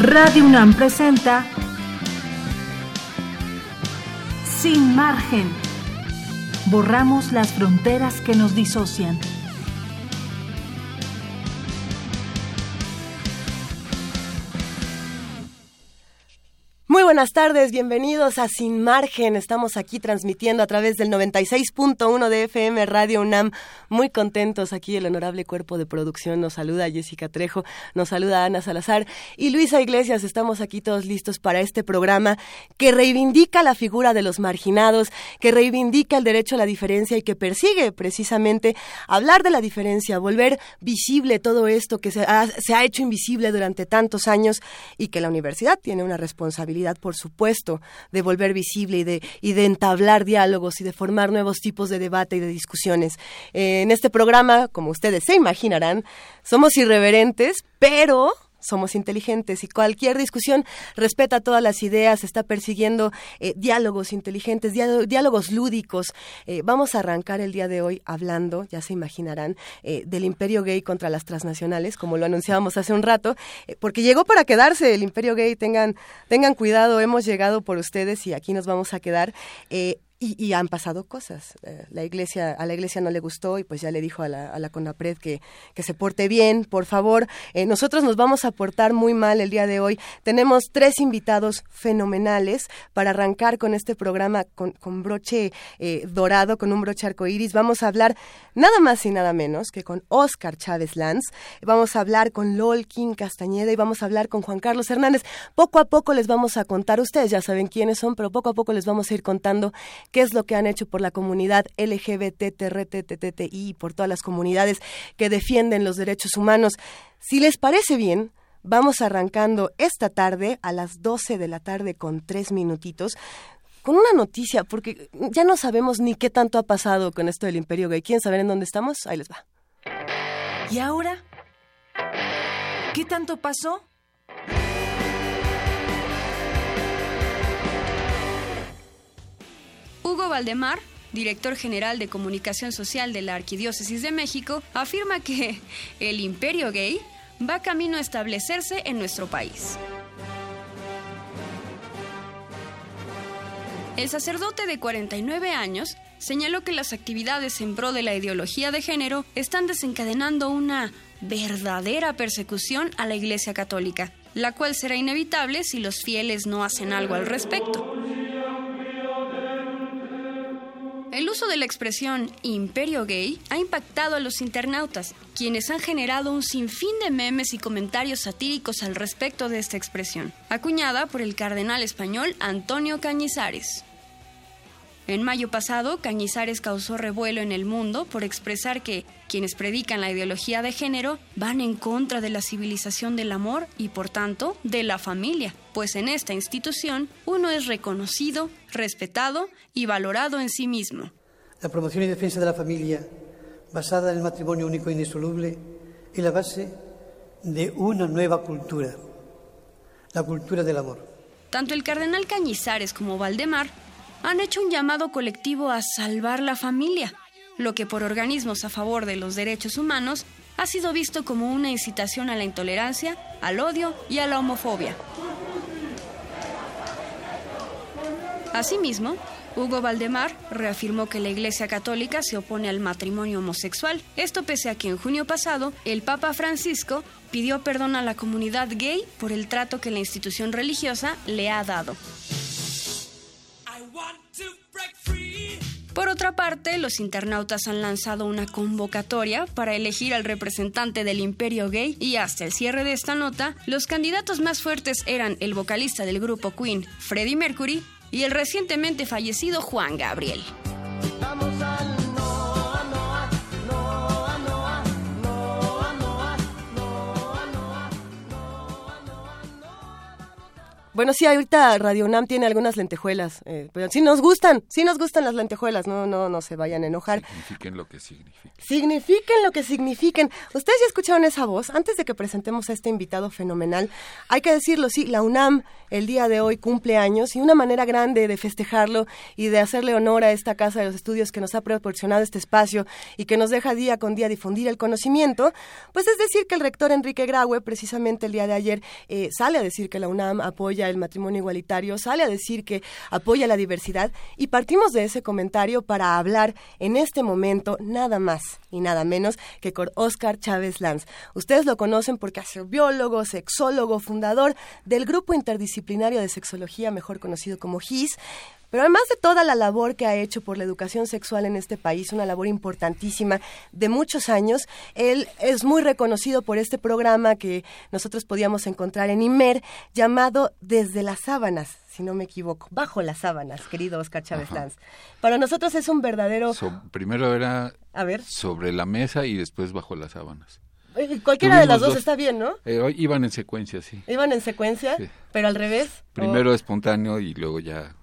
Radio UNAM presenta Sin margen. Borramos las fronteras que nos disocian. Buenas tardes, bienvenidos a Sin Margen. Estamos aquí transmitiendo a través del 96.1 de FM Radio UNAM. Muy contentos aquí el honorable cuerpo de producción. Nos saluda Jessica Trejo, nos saluda Ana Salazar y Luisa Iglesias. Estamos aquí todos listos para este programa que reivindica la figura de los marginados, que reivindica el derecho a la diferencia y que persigue precisamente hablar de la diferencia, volver visible todo esto que se ha, se ha hecho invisible durante tantos años y que la universidad tiene una responsabilidad por supuesto, de volver visible y de, y de entablar diálogos y de formar nuevos tipos de debate y de discusiones. Eh, en este programa, como ustedes se imaginarán, somos irreverentes, pero somos inteligentes y cualquier discusión respeta todas las ideas, está persiguiendo eh, diálogos inteligentes, diálogos lúdicos. Eh, vamos a arrancar el día de hoy hablando, ya se imaginarán, eh, del imperio gay contra las transnacionales, como lo anunciábamos hace un rato, porque llegó para quedarse el imperio gay, tengan, tengan cuidado, hemos llegado por ustedes y aquí nos vamos a quedar. Y, han pasado cosas. Eh, la iglesia, a la iglesia no le gustó y pues ya le dijo a la, a la CONAPRED que, que se porte bien, por favor. Eh, nosotros nos vamos a portar muy mal el día de hoy. Tenemos tres invitados fenomenales para arrancar con este programa con, con broche eh, dorado, con un broche arcoíris. Vamos a hablar nada más y nada menos que con Oscar Chávez Lanz. Vamos a hablar con Lolkin Castañeda y vamos a hablar con Juan Carlos Hernández. Poco a poco les vamos a contar, ustedes ya saben quiénes son, pero poco a poco les vamos a ir contando qué es lo que han hecho por la comunidad LGBTTRTTTI y por todas las comunidades que defienden los derechos humanos. Si les parece bien, vamos arrancando esta tarde a las 12 de la tarde con tres minutitos con una noticia, porque ya no sabemos ni qué tanto ha pasado con esto del imperio gay. ¿Quieren saber en dónde estamos? Ahí les va. ¿Y ahora? ¿Qué tanto pasó? Hugo Valdemar, director general de comunicación social de la Arquidiócesis de México, afirma que el imperio gay va camino a establecerse en nuestro país. El sacerdote de 49 años señaló que las actividades en pro de la ideología de género están desencadenando una verdadera persecución a la Iglesia Católica, la cual será inevitable si los fieles no hacen algo al respecto. El uso de la expresión imperio gay ha impactado a los internautas, quienes han generado un sinfín de memes y comentarios satíricos al respecto de esta expresión, acuñada por el cardenal español Antonio Cañizares. En mayo pasado, Cañizares causó revuelo en el mundo por expresar que quienes predican la ideología de género van en contra de la civilización del amor y por tanto de la familia, pues en esta institución uno es reconocido, respetado y valorado en sí mismo. La promoción y defensa de la familia, basada en el matrimonio único e indisoluble, es la base de una nueva cultura, la cultura del amor. Tanto el cardenal Cañizares como Valdemar han hecho un llamado colectivo a salvar la familia, lo que por organismos a favor de los derechos humanos ha sido visto como una incitación a la intolerancia, al odio y a la homofobia. Asimismo, Hugo Valdemar reafirmó que la Iglesia Católica se opone al matrimonio homosexual, esto pese a que en junio pasado el Papa Francisco pidió perdón a la comunidad gay por el trato que la institución religiosa le ha dado. Por otra parte, los internautas han lanzado una convocatoria para elegir al representante del imperio gay y hasta el cierre de esta nota, los candidatos más fuertes eran el vocalista del grupo Queen, Freddie Mercury, y el recientemente fallecido Juan Gabriel. Bueno, sí, ahorita Radio UNAM tiene algunas lentejuelas, eh, pero sí nos gustan, sí nos gustan las lentejuelas, no, no, no se vayan a enojar. Signifiquen lo que signifiquen. Signifiquen lo que signifiquen. Ustedes ya escucharon esa voz. Antes de que presentemos a este invitado fenomenal, hay que decirlo, sí, la UNAM el día de hoy cumple años y una manera grande de festejarlo y de hacerle honor a esta casa de los estudios que nos ha proporcionado este espacio y que nos deja día con día difundir el conocimiento, pues es decir que el rector Enrique Graue, precisamente el día de ayer, eh, sale a decir que la UNAM apoya el matrimonio igualitario, sale a decir que apoya la diversidad y partimos de ese comentario para hablar en este momento nada más y nada menos que con Oscar Chávez Lanz. Ustedes lo conocen porque es biólogo, sexólogo, fundador del grupo interdisciplinario de sexología, mejor conocido como GIS, pero además de toda la labor que ha hecho por la educación sexual en este país, una labor importantísima de muchos años, él es muy reconocido por este programa que nosotros podíamos encontrar en IMER llamado Desde las sábanas, si no me equivoco, bajo las sábanas, querido Oscar Chávez Lanz. Para nosotros es un verdadero... primero era a ver. sobre la mesa y después bajo las sábanas. Eh, cualquiera de las dos, está bien, ¿no? Eh, iban en secuencia, sí. Iban en secuencia, pero al revés. Primero espontáneo y luego ya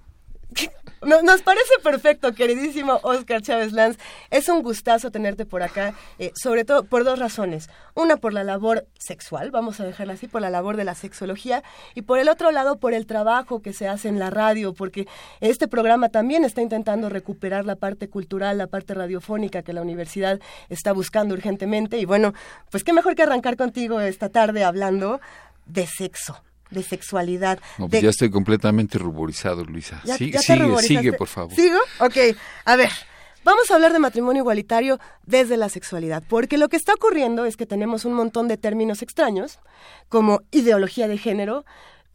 nos parece perfecto, queridísimo Oscar Chávez Lanz. Es un gustazo tenerte por acá, eh, sobre todo por dos razones. Una, por la labor sexual, vamos a dejarla así, por la labor de la sexología, y por el otro lado, por el trabajo que se hace en la radio, porque este programa también está intentando recuperar la parte cultural, la parte radiofónica que la universidad está buscando urgentemente. Y bueno, pues qué mejor que arrancar contigo esta tarde hablando de sexo de sexualidad. Pues ya estoy completamente ruborizado, Luisa. sigue, sigue, por favor. ¿Sigo? Ok, a ver. Vamos a hablar de matrimonio igualitario desde la sexualidad, porque lo que está ocurriendo es que tenemos un montón de términos extraños, como ideología de género,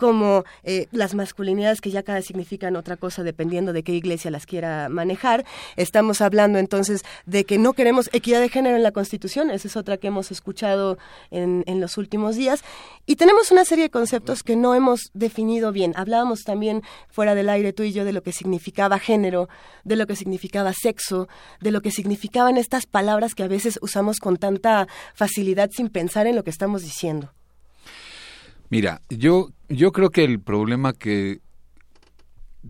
como eh, las masculinidades que ya cada significan otra cosa dependiendo de qué iglesia las quiera manejar. Estamos hablando entonces de que no queremos equidad de género en la Constitución, esa es otra que hemos escuchado en, en los últimos días. Y tenemos una serie de conceptos que no hemos definido bien. Hablábamos también fuera del aire tú y yo de lo que significaba género, de lo que significaba sexo, de lo que significaban estas palabras que a veces usamos con tanta facilidad sin pensar en lo que estamos diciendo. Mira, yo, yo creo que el problema que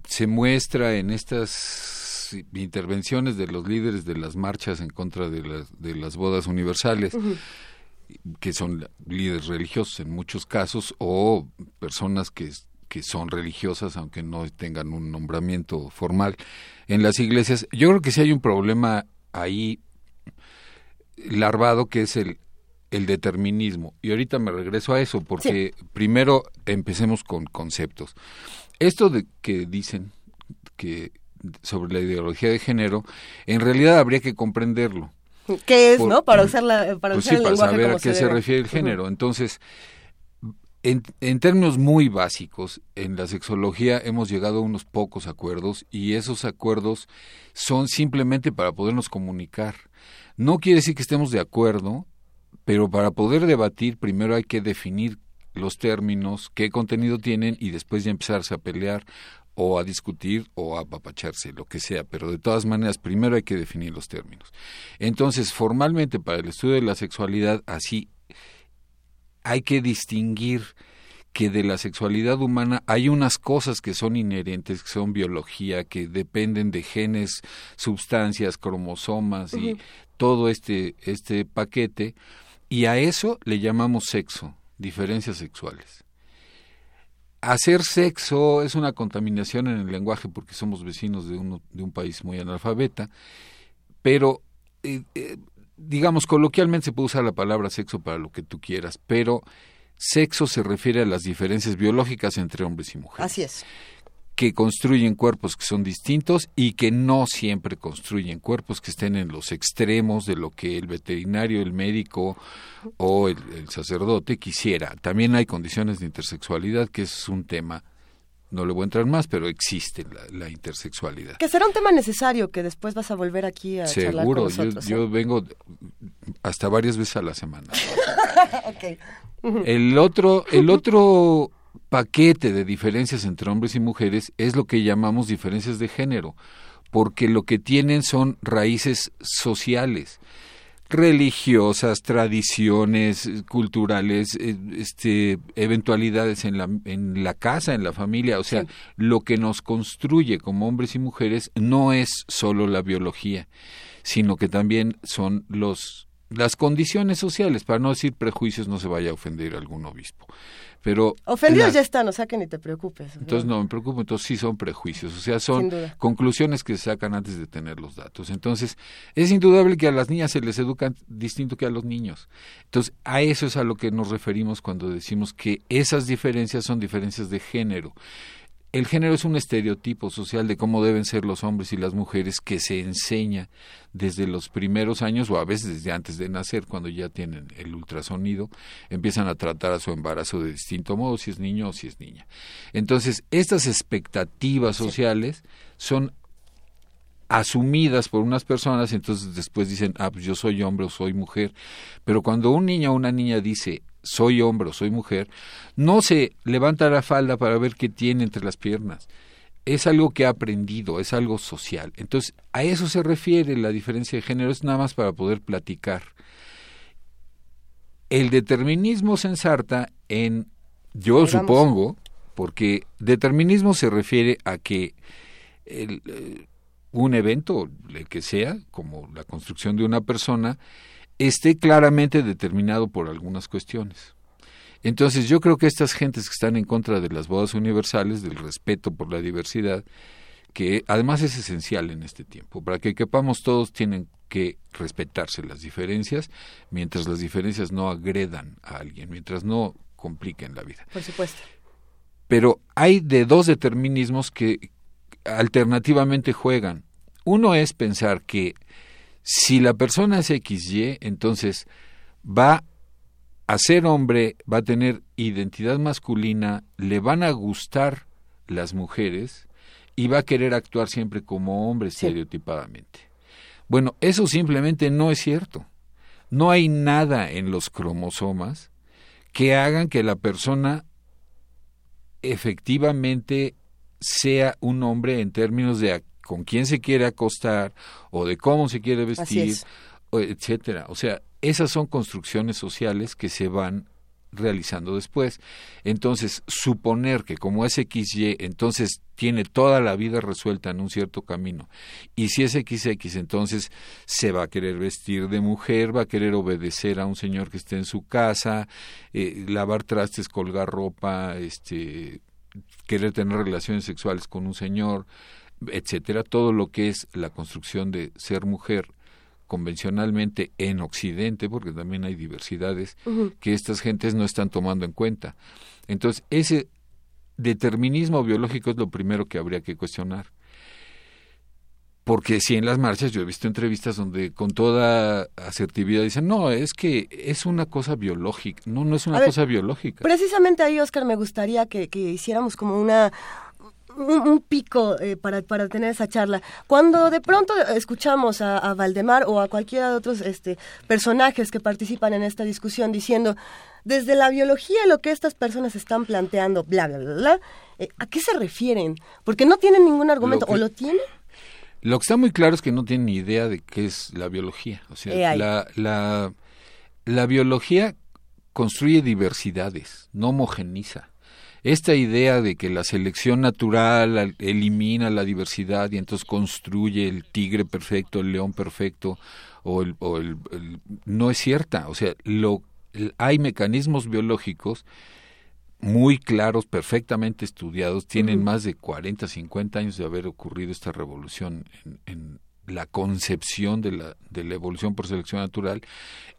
se muestra en estas intervenciones de los líderes de las marchas en contra de las, de las bodas universales, que son líderes religiosos en muchos casos, o personas que, que son religiosas, aunque no tengan un nombramiento formal en las iglesias, yo creo que sí hay un problema ahí larvado que es el el determinismo. Y ahorita me regreso a eso, porque primero empecemos con conceptos. Esto de que dicen que sobre la ideología de género, en realidad habría que comprenderlo. ¿Qué es, no? Para usar, la, para pues para saber a qué se, refiere el género. Entonces, en, en, términos muy básicos, en la sexología hemos llegado a unos pocos acuerdos y esos acuerdos son simplemente para podernos comunicar. No quiere decir que estemos de acuerdo pero para poder debatir primero hay que definir los términos, qué contenido tienen y después ya empezarse a pelear o a discutir o a apapacharse, lo que sea, pero de todas maneras primero hay que definir los términos. Entonces, formalmente para el estudio de la sexualidad, así hay que distinguir que de la sexualidad humana hay unas cosas que son inherentes, que son biología, que dependen de genes, sustancias, cromosomas y todo este, este paquete, y a eso le llamamos sexo, diferencias sexuales. Hacer sexo es una contaminación en el lenguaje porque somos vecinos de, de un país muy analfabeta, pero eh, eh, digamos coloquialmente se puede usar la palabra sexo para lo que tú quieras, pero sexo se refiere a las diferencias biológicas entre hombres y mujeres. Así es que construyen cuerpos que son distintos y que no siempre construyen cuerpos que estén en los extremos de lo que el veterinario, el médico o el, sacerdote quisiera. También hay condiciones de intersexualidad, que es un tema no le voy a entrar más, pero existe la, intersexualidad. Que será un tema necesario que después vas a volver aquí a charlar con nosotros. Yo, yo vengo hasta varias veces a la semana. El otro, el otro paquete de diferencias entre hombres y mujeres es lo que llamamos diferencias de género, porque lo que tienen son raíces sociales. religiosas, tradiciones culturales, eh, este, eventualidades en la, en la casa, en la familia. O sea, lo que nos construye como hombres y mujeres no es solo la biología, sino que también son los las condiciones sociales, para no decir prejuicios, no se vaya a ofender algún obispo. Pero Ofendidos ya están, o sea que ni te preocupes. Entonces no me preocupo, entonces sí son prejuicios, o sea, son conclusiones que se sacan antes de tener los datos. Entonces, es indudable que a las niñas se les educa distinto que a los niños. Entonces, a eso es a lo que nos referimos cuando decimos que esas diferencias son diferencias de género el género es un estereotipo social de cómo deben ser los hombres y las mujeres que se enseña desde los primeros años o a veces desde antes de nacer, cuando ya tienen el ultrasonido, empiezan a tratar a su embarazo de distinto modo, si es niño o si es niña. Entonces, estas expectativas sociales son asumidas por unas personas, entonces después dicen, ah, pues yo soy hombre o soy mujer, pero cuando un niño o una niña dice, soy hombre o soy mujer, no se levanta la falda para ver qué tiene entre las piernas. Es algo que ha aprendido, es algo social. Entonces, a eso se refiere la diferencia de género, es nada más para poder platicar. El determinismo se ensarta en, yo supongo, porque determinismo se refiere a que el, eh, un evento, el que sea, como la construcción de una persona, esté claramente determinado por algunas cuestiones. Entonces yo creo que estas gentes que están en contra de las bodas universales, del respeto por la diversidad, que además es esencial en este tiempo, para que quepamos todos tienen que respetarse las diferencias, mientras las diferencias no agredan a alguien, mientras no compliquen la vida. Por supuesto. Pero hay de dos determinismos que alternativamente juegan. Uno es pensar que si la persona es XY, entonces va a ser hombre, va a tener identidad masculina, le van a gustar las mujeres y va a querer actuar siempre como hombre estereotipadamente. Bueno, eso simplemente no es cierto. No hay nada en los cromosomas que hagan que la persona efectivamente sea un hombre en términos de con quién se quiere acostar o de cómo se quiere vestir, etcétera. O sea, esas son construcciones sociales que se van realizando después. Entonces, suponer que como es XY, entonces tiene toda la vida resuelta en un cierto camino. Y si es XX, entonces se va a querer vestir de mujer, va a querer obedecer a un señor que esté en su casa, eh, lavar trastes, colgar ropa, este, querer tener relaciones sexuales con un señor, etcétera, todo lo que es la construcción de ser mujer convencionalmente en Occidente, porque también hay diversidades que estas gentes no están tomando en cuenta. Entonces, ese determinismo biológico es lo primero que habría que cuestionar. Porque si en las marchas yo he visto entrevistas donde con toda asertividad dicen, no, es que es una cosa biológica. No, no es una cosa biológica. Precisamente ahí, Oscar, me gustaría que, que hiciéramos como una, un, pico eh, para, para tener esa charla. Cuando de pronto escuchamos a, Valdemar o a cualquiera de otros este, personajes que participan en esta discusión diciendo, desde la biología lo que estas personas están planteando, bla, bla, bla, bla, eh, ¿a qué se refieren? Porque no tienen ningún argumento, ¿o lo tienen? Lo que está muy claro es que no tienen ni idea de qué es la biología. O sea, la, la, la biología construye diversidades, no homogeniza esta idea de que la selección natural elimina la diversidad y entonces construye el tigre perfecto, el león perfecto, o el, o el, no es cierta. O sea, lo, hay mecanismos biológicos muy claros, perfectamente estudiados, tienen más de 40, 50 años de haber ocurrido esta revolución en, en la concepción de la, de la evolución por selección natural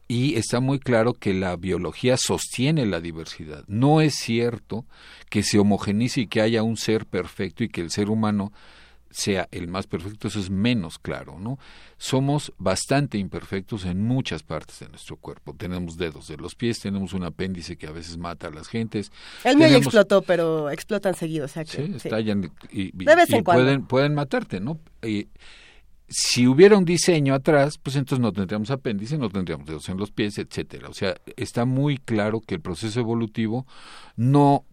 y está muy claro que la biología sostiene la diversidad. No es cierto que se homogenice y que haya un ser perfecto y que el ser humano sea el más perfecto, eso es menos claro, ¿no? Somos bastante imperfectos en muchas partes de nuestro cuerpo. Tenemos dedos de los pies, tenemos un apéndice que a veces mata a las gentes. El mío explotó, pero explotan seguido, o sea que... Sí, estallan y, pueden, pueden matarte, ¿no? Y, si hubiera un diseño atrás, pues entonces no tendríamos apéndice, no tendríamos dedos en los pies, etcétera. O sea, está muy claro que el proceso evolutivo no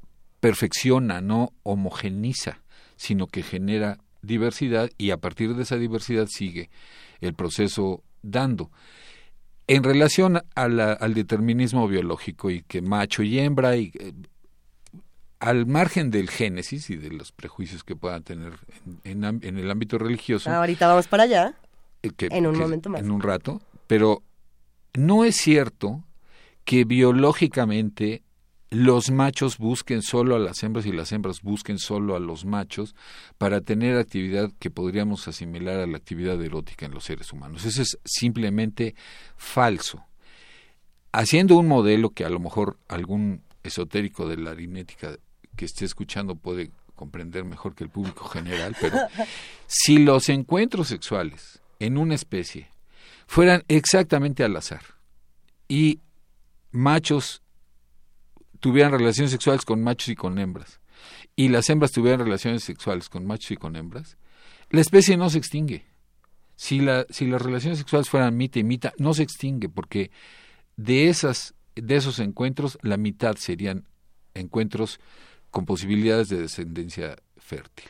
perfecciona, no homogeniza, sino que genera diversidad y a partir de esa diversidad sigue el proceso dando. en relación al determinismo biológico y que macho y hembra y eh, al margen del génesis y de los prejuicios que puedan tener en, el ámbito religioso. Ahorita vamos para allá. Eh, en un momento más. En un rato. Pero no es cierto que biológicamente los machos busquen solo a las hembras y las hembras busquen solo a los machos para tener actividad que podríamos asimilar a la actividad erótica en los seres humanos. Eso es simplemente falso. Haciendo un modelo que a lo mejor algún esotérico de la aritmética que esté escuchando puede comprender mejor que el público general, pero si los encuentros sexuales en una especie fueran exactamente al azar y machos tuvieran relaciones sexuales con machos y con hembras, y las hembras tuvieran relaciones sexuales con machos y con hembras, la especie no se extingue. Si, la, si las relaciones sexuales fueran mitad y mitad, no se extingue, porque de, esas, de esos encuentros, la mitad serían encuentros con posibilidades de descendencia fértil.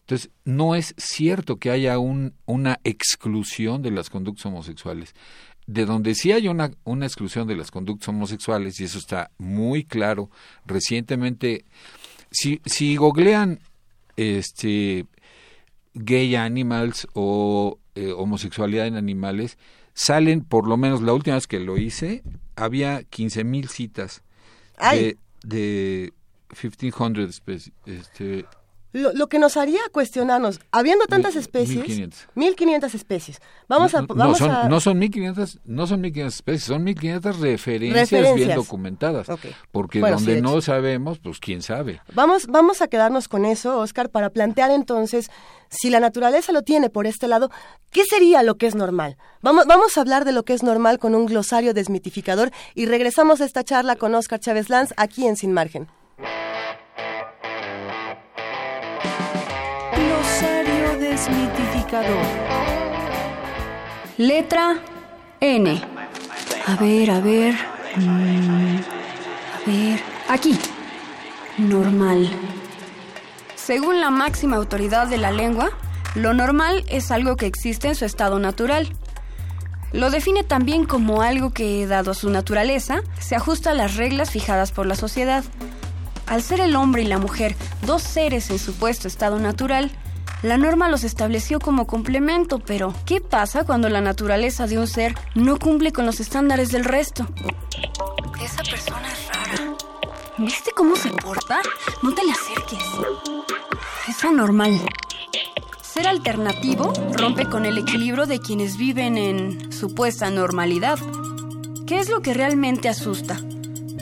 Entonces, no es cierto que haya un, una exclusión de las conductas homosexuales de donde sí hay una, una exclusión de las conductas homosexuales, y eso está muy claro, recientemente, si, si googlean este, gay animals o eh, homosexualidad en animales, salen, por lo menos la última vez que lo hice, había 15.000 mil citas de, de 1500 este, lo, que nos haría cuestionarnos, habiendo tantas especies, 1500. 1500 especies. Vamos a vamos no son, a... no son 1500, no son 1500 especies, son 1500 referencias, bien documentadas. Porque donde no sabemos, pues quién sabe. Vamos vamos a quedarnos con eso, Oscar, para plantear entonces si la naturaleza lo tiene por este lado, ¿qué sería lo que es normal? Vamos, vamos a hablar de lo que es normal con un glosario desmitificador y regresamos a esta charla con Oscar Chávez Lanz aquí en Sin Margen. Letra N. A ver, a ver. Mm, a ver. Aquí. Normal. Según la máxima autoridad de la lengua, lo normal es algo que existe en su estado natural. Lo define también como algo que, dado su naturaleza, se ajusta a las reglas fijadas por la sociedad. Al ser el hombre y la mujer dos seres en supuesto estado natural, la norma los estableció como complemento, pero ¿qué pasa cuando la naturaleza de un ser no cumple con los estándares del resto? Esa persona es rara. ¿Viste cómo se porta? No te le acerques. Es anormal. Ser alternativo rompe con el equilibrio de quienes viven en supuesta normalidad. ¿Qué es lo que realmente asusta?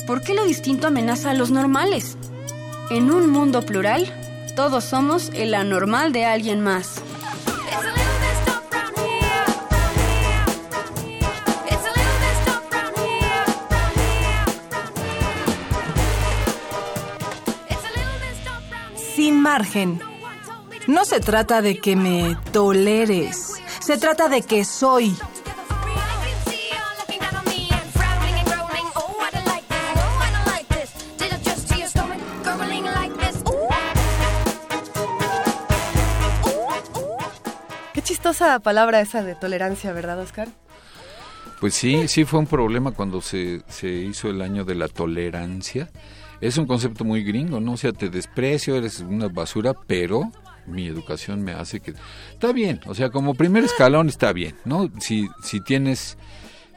¿Por qué lo distinto amenaza a los normales? En un mundo plural, todos somos el anormal de alguien más. Sin margen. No se trata de que me toleres, se trata de que soy palabra esa de tolerancia, ¿verdad, Oscar? Pues sí, sí fue un problema cuando se, se hizo el año de la tolerancia. Es un concepto muy gringo, ¿no? O sea, te desprecio, eres una basura, pero mi educación me hace que... Está bien, o sea, como primer escalón está bien, ¿no? Si, si tienes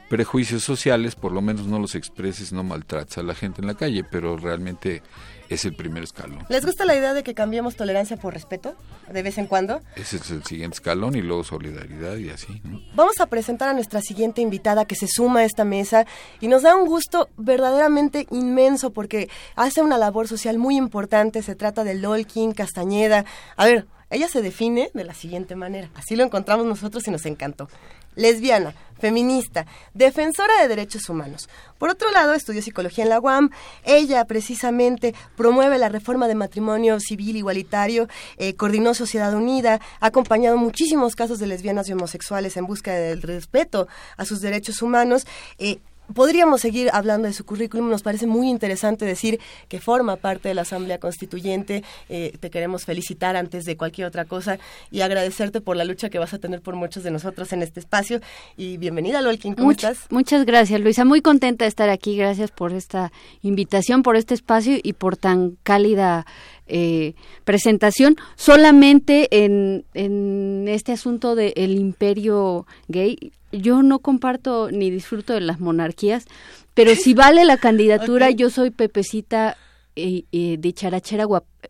prejuicios sociales, por lo menos no los expreses, no maltrates a la gente en la calle, pero realmente es el primer escalón. ¿Les gusta la idea de que cambiemos tolerancia por respeto de vez en cuando? Ese es el siguiente escalón y luego solidaridad y así. Vamos a presentar a nuestra siguiente invitada que se suma a esta mesa y nos da un gusto verdaderamente inmenso porque hace una labor social muy importante. Se trata de Lolkin Castañeda. A ver, ella se define de la siguiente manera. Así lo encontramos nosotros y nos encantó lesbiana, feminista, defensora de derechos humanos. Por otro lado, estudió psicología en la UAM. Ella precisamente promueve la reforma de matrimonio civil igualitario, eh, coordinó Sociedad Unida, ha acompañado muchísimos casos de lesbianas y homosexuales en busca del respeto a sus derechos humanos. Eh, podríamos seguir hablando de su currículum. Nos parece muy interesante decir que forma parte de la Asamblea Constituyente. Eh, te queremos felicitar antes de cualquier otra cosa y agradecerte por la lucha que vas a tener por muchos de nosotros en este espacio. Y bienvenida, Lolkin. ¿Cómo estás? Muchas gracias, Luisa. Muy contenta de estar aquí. Gracias por esta invitación, por este espacio y por tan cálida eh, presentación solamente en, en este asunto del imperio gay. Yo no comparto ni disfruto de las monarquías, pero si vale la candidatura, yo soy Pepecita eh, eh, de charachera,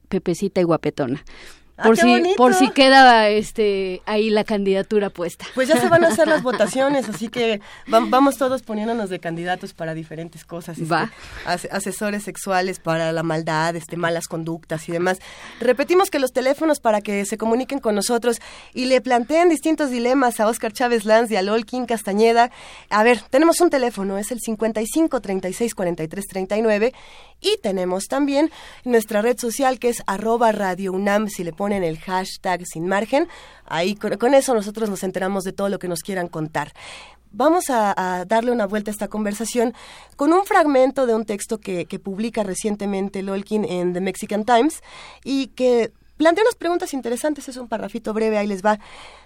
Pepecita y guapetona. Ah, por si por si queda este ahí la candidatura puesta. Pues ya se van a hacer las votaciones, así que va- vamos todos poniéndonos de candidatos para diferentes cosas. este, Va. asesores sexuales para la maldad, este, malas conductas y demás. Repetimos que los teléfonos para que se comuniquen con nosotros y le planteen distintos dilemas a Oscar Chávez Lanz y a Lolkin Castañeda. A ver, tenemos un teléfono, es el 55 36 43 39 y tenemos también nuestra red social que es arroba Radio UNAM, si le ponen el hashtag sin margen, ahí con, eso nosotros nos enteramos de todo lo que nos quieran contar. Vamos a, a darle una vuelta a esta conversación con un fragmento de un texto que, que publica recientemente Lolkin en The Mexican Times y que plantea unas preguntas interesantes, es un parrafito breve, ahí les va.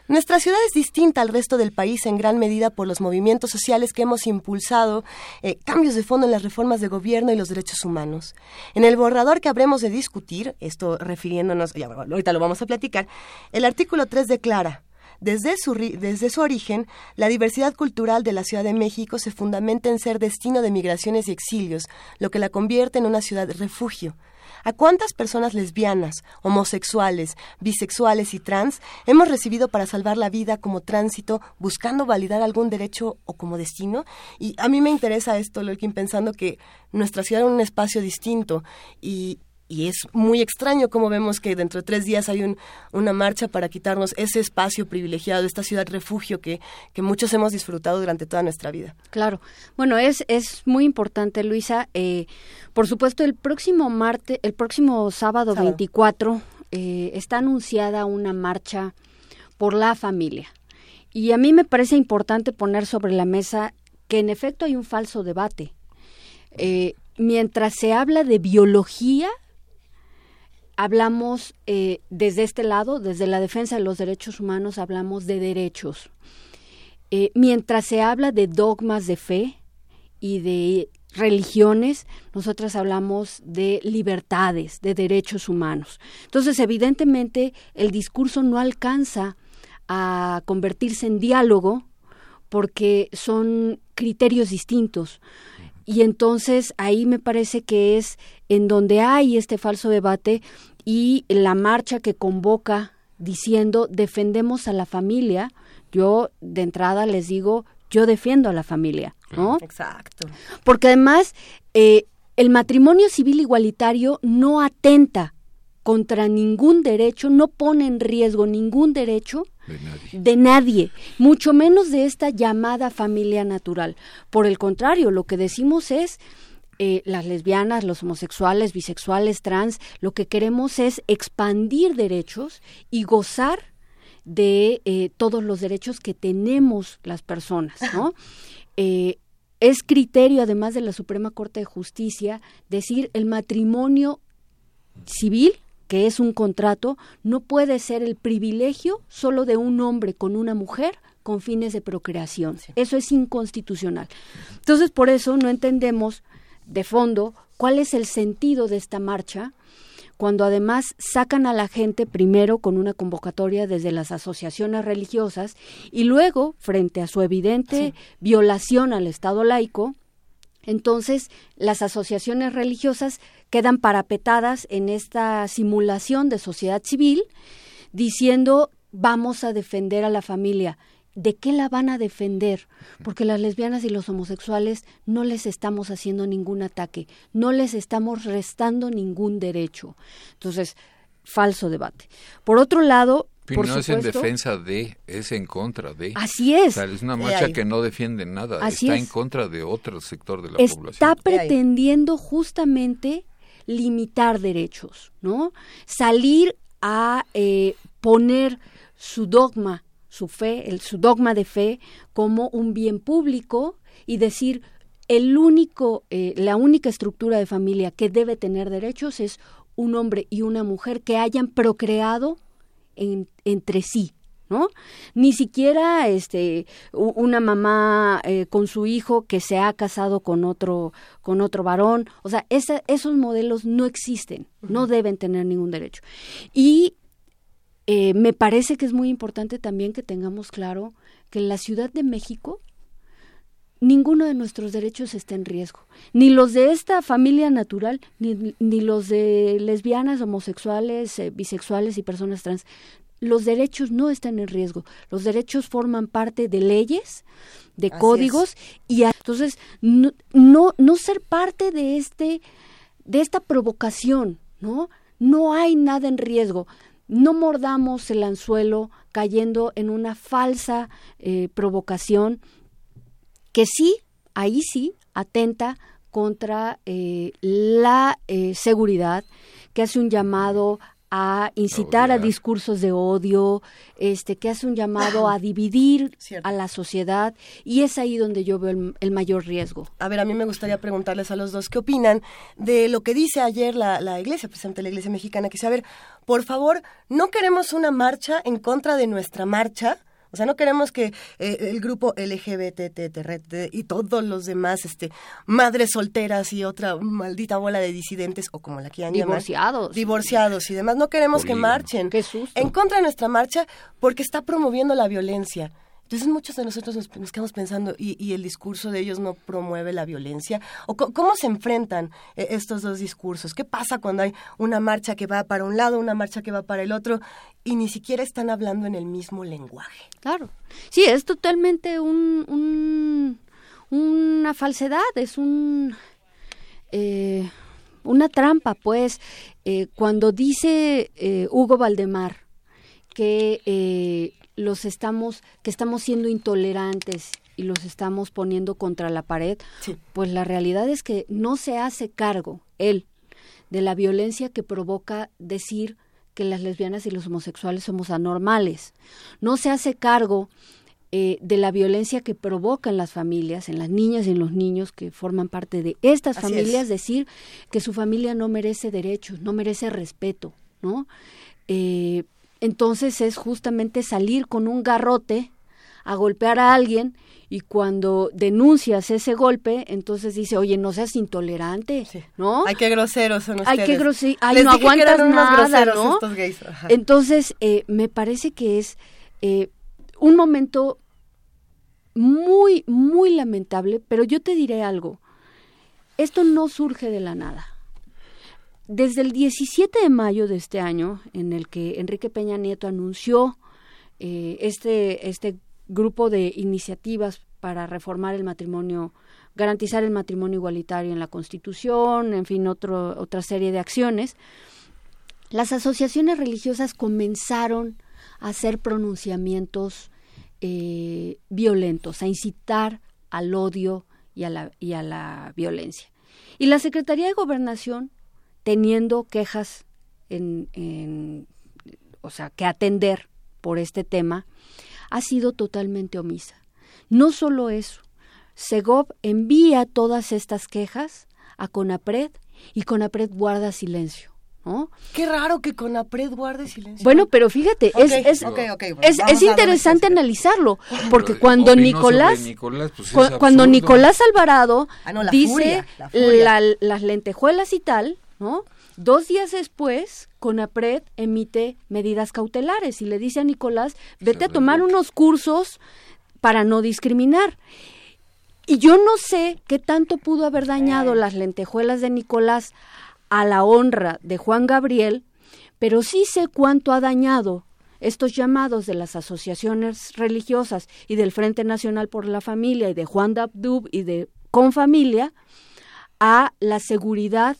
Nuestra ciudad es distinta al resto del país en gran medida por los movimientos sociales que hemos impulsado, eh, cambios de fondo en las reformas de gobierno y los derechos humanos. En el borrador que habremos de discutir, esto refiriéndonos, ahorita lo vamos a platicar, el artículo 3 declara, desde su, desde su origen, la diversidad cultural de la Ciudad de México se fundamenta en ser destino de migraciones y exilios, lo que la convierte en una ciudad refugio. ¿A cuántas personas lesbianas, homosexuales, bisexuales y trans hemos recibido para salvar la vida como tránsito, buscando validar algún derecho o como destino? Y a mí me interesa esto, Lolkin, pensando que nuestra ciudad es un espacio distinto y, y es muy extraño como vemos que dentro de tres días hay un, una marcha para quitarnos ese espacio privilegiado, esta ciudad refugio que, que muchos hemos disfrutado durante toda nuestra vida. Claro. Bueno, es, es muy importante, Luisa. Eh, por supuesto, el próximo martes, el próximo sábado, Sábado. 24, eh, está anunciada una marcha por la familia. Y a mí me parece importante poner sobre la mesa que en efecto hay un falso debate. Eh, mientras se habla de biología, hablamos eh, desde este lado, desde la defensa de los derechos humanos, hablamos de derechos. Eh, mientras se habla de dogmas de fe y de religiones, nosotras hablamos de libertades, de derechos humanos. Entonces, evidentemente, el discurso no alcanza a convertirse en diálogo porque son criterios distintos. Y entonces ahí me parece que es en donde hay este falso debate y la marcha que convoca diciendo defendemos a la familia, yo de entrada les digo, yo defiendo a la familia, ¿no? Exacto. Porque además eh, el matrimonio civil igualitario no atenta contra ningún derecho, no pone en riesgo ningún derecho de nadie. de nadie, mucho menos de esta llamada familia natural. Por el contrario, lo que decimos es eh, las lesbianas, los homosexuales, bisexuales, trans, lo que queremos es expandir derechos y gozar de eh, todos los derechos que tenemos las personas, ¿no? Eh, es criterio, además de la Suprema Corte de Justicia, decir el matrimonio civil, que es un contrato, no puede ser el privilegio solo de un hombre con una mujer con fines de procreación. Eso es inconstitucional. Entonces, por eso no entendemos de fondo cuál es el sentido de esta marcha cuando además sacan a la gente primero con una convocatoria desde las asociaciones religiosas y luego, frente a su evidente violación al Estado laico, entonces las asociaciones religiosas quedan parapetadas en esta simulación de sociedad civil diciendo vamos a defender a la familia. ¿De qué la van a defender? Porque las lesbianas y los homosexuales no les estamos haciendo ningún ataque, no les estamos restando ningún derecho. Entonces, falso debate. Por otro lado, por no es en defensa de, es en contra de. Así O es. sea, es una marcha que no defiende nada, Así está es. en contra de otro sector de la está población. pretendiendo justamente limitar derechos, ¿no? Salir a eh, poner su dogma, su fe, el, su dogma de fe como un bien público y decir el único, eh, la única estructura de familia que debe tener derechos es un hombre y una mujer que hayan procreado entre sí. ¿No? Ni siquiera este una mamá eh, con su hijo que se ha casado con otro con otro varón, o sea, esos modelos no existen, no deben tener ningún derecho. Y eh, me parece que es muy importante también que tengamos claro que en la Ciudad de México ninguno de nuestros derechos está en riesgo, ni los de esta familia natural, ni, ni los de lesbianas, homosexuales, eh, bisexuales y personas trans. Los derechos no están en riesgo, los derechos forman parte de leyes, de códigos y entonces no, no, no ser parte de este de esta provocación, ¿no? No hay nada en riesgo. No mordamos el anzuelo cayendo en una falsa eh, provocación que sí, ahí sí, atenta contra eh, la eh, seguridad, que hace un llamado a incitar a discursos de odio, este, que hace un llamado a dividir a la sociedad y es ahí donde yo veo el, mayor riesgo. A ver, a mí me gustaría preguntarles a los dos qué opinan de lo que dice ayer la, la iglesia, presidente de la iglesia mexicana, que dice, a ver, por favor, no queremos una marcha en contra de nuestra marcha, o sea, no queremos que eh, el grupo LGBT y todos los demás, este, madres solteras y otra maldita bola de disidentes, o como la quieran divorciados. divorciados y demás, no queremos que marchen en contra de nuestra marcha porque está promoviendo la violencia. Entonces muchos de nosotros nos, quedamos pensando, ¿y, el discurso de ellos no promueve la violencia? ¿O cómo se enfrentan eh, estos dos discursos? ¿Qué pasa cuando hay una marcha que va para un lado, una marcha que va para el otro, y ni siquiera están hablando en el mismo lenguaje? Claro. Sí, es totalmente un, una falsedad, es un... Eh, una trampa, pues, eh, cuando dice Hugo Valdemar que los estamos, que estamos siendo intolerantes y los estamos poniendo contra la pared, pues la realidad es que no se hace cargo él de la violencia que provoca decir que las lesbianas y los homosexuales somos anormales. No se hace cargo eh, de la violencia que provoca en las familias, en las niñas y en los niños que forman parte de estas familias, decir que su familia no merece derechos, no merece respeto, ¿no? Eh, entonces es justamente salir con un garrote a golpear a alguien y cuando denuncias ese golpe, entonces dice, oye, no seas intolerante, ¿no? Ay, qué groseros son ustedes. Ay, qué groseros, ay, no aguantas nada, ¿no? Entonces, eh, me parece que es eh, un momento muy, muy lamentable, pero yo te diré algo, esto no surge de la nada desde el 17 de mayo de este año, en el que Enrique Peña Nieto anunció eh, este, este grupo de iniciativas para reformar el matrimonio, garantizar el matrimonio igualitario en la Constitución, en fin, otro, otra serie de acciones, las asociaciones religiosas comenzaron a hacer pronunciamientos eh, violentos, a incitar al odio y a, la, y a la violencia. Y la Secretaría de Gobernación teniendo quejas en, o sea, que atender por este tema, ha sido totalmente omisa. No solo eso, Segov envía todas estas quejas a Conapred y Conapred guarda silencio. ¿no? Qué raro que Conapred guarde silencio. Bueno, pero fíjate, es, es, es, interesante analizarlo, porque cuando Nicolás, pues, cuando Nicolás Alvarado ah, dice las lentejuelas y tal, ¿no? Dos días después, CONAPRED emite medidas cautelares y le dice a Nicolás, vete a tomar unos cursos para no discriminar. Y yo no sé qué tanto pudo haber dañado las lentejuelas de Nicolás a la honra de Juan Gabriel, pero sí sé cuánto ha dañado estos llamados de las asociaciones religiosas y del Frente Nacional por la Familia y de Juan Dabdub y de Confamilia a la seguridad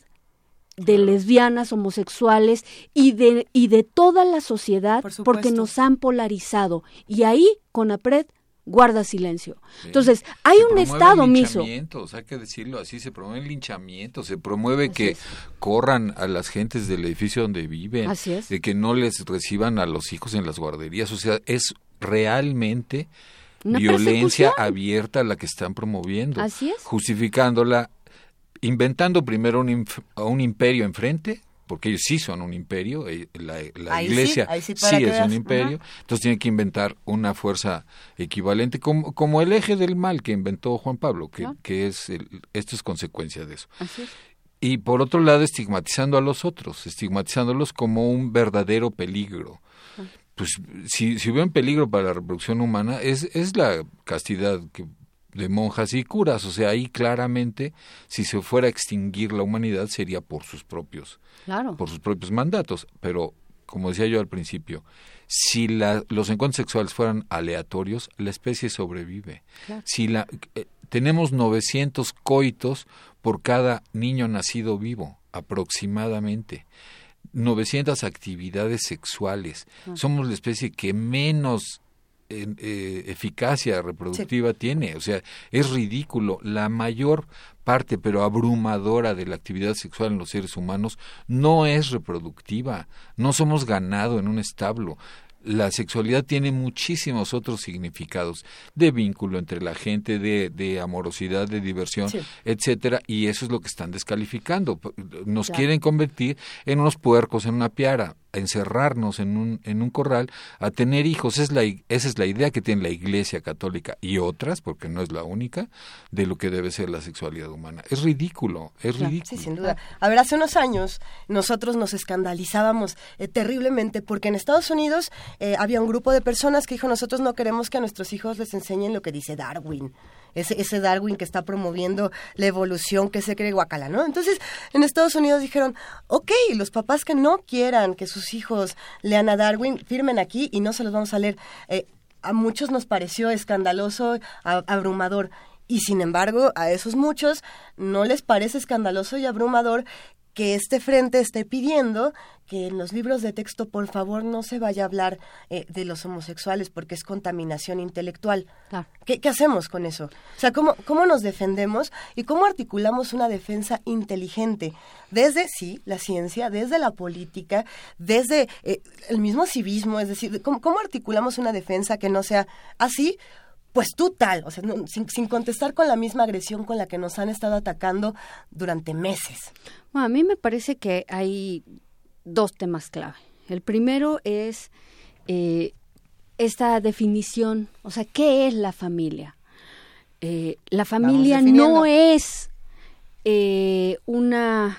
de lesbianas, homosexuales y de, y de toda la sociedad porque nos han polarizado. Y ahí, Conapred guarda silencio. Entonces, hay un Estado miso. Hay que decirlo así, se promueve linchamiento, se promueve que corran a las gentes del edificio donde viven, de que no les reciban a los hijos en las guarderías. O sea, es realmente violencia abierta la que están promoviendo, Así es. justificándola, inventando primero un, un imperio enfrente, porque ellos sí son un imperio, eh, la, iglesia sí, es un imperio, entonces tienen que inventar una fuerza equivalente, como, como el eje del mal que inventó Juan Pablo, que, que es esto es consecuencia de eso. Y por otro lado, estigmatizando a los otros, estigmatizándolos como un verdadero peligro. Pues si, si hubiera un peligro para la reproducción humana es, es la castidad que, de monjas y curas, o sea, ahí claramente si se fuera a extinguir la humanidad sería por sus propios por sus propios mandatos, pero como decía yo al principio, si la, los encuentros sexuales fueran aleatorios, la especie sobrevive. Si la, eh, tenemos 900 coitos por cada niño nacido vivo, aproximadamente. 900 actividades sexuales. Somos la especie que menos eh, eficacia reproductiva tiene. O sea, es ridículo. La mayor parte, pero abrumadora, de la actividad sexual en los seres humanos no es reproductiva. No somos ganado en un establo la sexualidad tiene muchísimos otros significados de vínculo entre la gente, de, de amorosidad, de diversión, etcétera, y eso es lo que están descalificando. Nos quieren convertir en unos puercos, en una piara encerrarnos en un, en un corral a tener hijos. Es la, esa es la idea que tiene la Iglesia Católica y otras, porque no es la única, de lo que debe ser la sexualidad humana. Es ridículo, es ridículo. Sí, sin duda. A ver, hace unos años nosotros nos escandalizábamos eh, terriblemente porque en Estados Unidos eh, había un grupo de personas que dijo nosotros no queremos que a nuestros hijos les enseñen lo que dice Darwin ese, ese Darwin que está promoviendo la evolución que se cree guacala, ¿no? Entonces, en Estados Unidos dijeron, ok, los papás que no quieran que sus hijos lean a Darwin, firmen aquí y no se los vamos a leer. Eh, a muchos nos pareció escandaloso, abrumador. Y sin embargo, a esos muchos no les parece escandaloso y abrumador que este frente esté pidiendo que en los libros de texto, por favor, no se vaya a hablar eh, de los homosexuales porque es contaminación intelectual. ¿Qué, hacemos con eso? O sea, ¿cómo, ¿cómo nos defendemos y cómo articulamos una defensa inteligente? Desde, sí, la ciencia, desde la política, desde eh, el mismo civismo, es decir, ¿cómo, ¿cómo articulamos una defensa que no sea así? Pues tú tal, o sea, sin, contestar con la misma agresión con la que nos han estado atacando durante meses. Bueno, a mí me parece que hay dos temas clave. El primero es eh, esta definición, o sea, ¿qué es la familia? Eh, la familia no es eh, una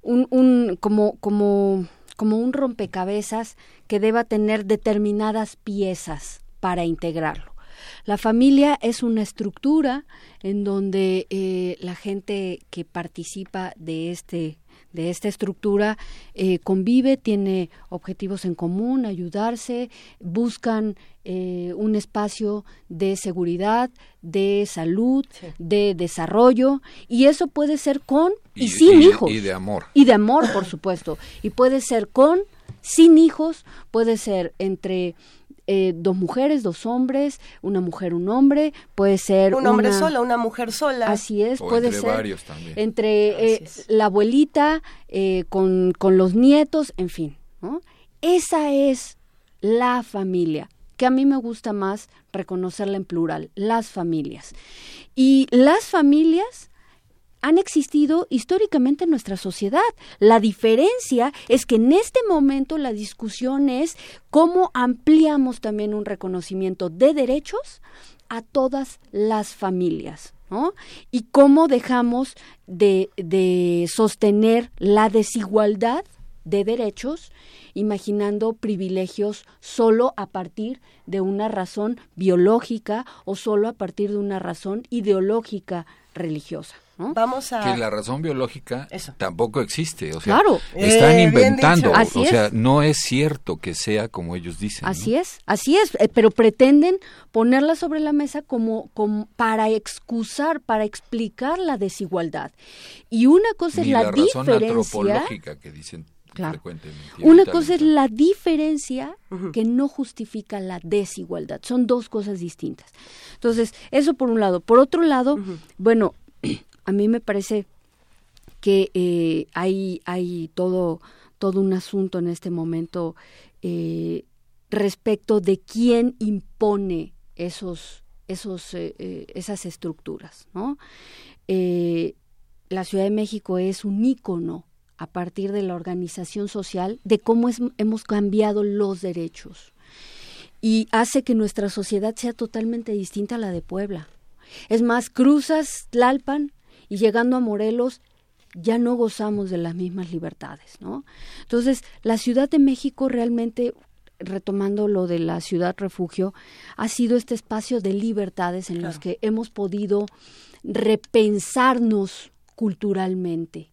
un, un, como como como un rompecabezas que deba tener determinadas piezas para integrarlo. La familia es una estructura en donde eh, la gente que participa de este de esta estructura eh, convive, tiene objetivos en común, ayudarse, buscan eh, un espacio de seguridad, de salud, de desarrollo, y eso puede ser con y, sin hijos. Y de amor. Y de amor, por supuesto. Y puede ser con, sin hijos, puede ser entre eh, dos mujeres, dos hombres, una mujer, un hombre, puede ser un hombre sola, una mujer sola. Así es, puede entre ser varios también. entre eh, la abuelita eh, con, con, los nietos, en fin. Esa es la familia, que a mí me gusta más reconocerla en plural, las familias. Y las familias han existido históricamente en nuestra sociedad. La diferencia es que en este momento la discusión es cómo ampliamos también un reconocimiento de derechos a todas las familias. ¿no? Y cómo dejamos de, de sostener la desigualdad de derechos, imaginando privilegios solo a partir de una razón biológica o solo a partir de una razón ideológica religiosa. Vamos a... Que la razón biológica tampoco existe, o sea, están eh, inventando, o sea, no es cierto que sea como ellos dicen. Así es, así es, eh, pero pretenden ponerla sobre la mesa como, como, para excusar, para explicar la desigualdad. Y una cosa es la, diferencia... que dicen Una cosa es la diferencia que no justifica la desigualdad. Son dos cosas distintas. Entonces, eso por un lado. Por otro lado, bueno, a mí me parece que eh, hay, hay todo, todo un asunto en este momento eh, respecto de quién impone esos, esos, esas estructuras. ¿no? la Ciudad de México es un ícono a partir de la organización social de cómo hemos cambiado los derechos y hace que nuestra sociedad sea totalmente distinta a la de Puebla. Es más, cruzas Tlalpan y llegando a Morelos ya no gozamos de las mismas libertades, ¿no? Entonces, la Ciudad de México realmente retomando lo de la ciudad refugio, ha sido este espacio de libertades en los que hemos podido repensarnos culturalmente.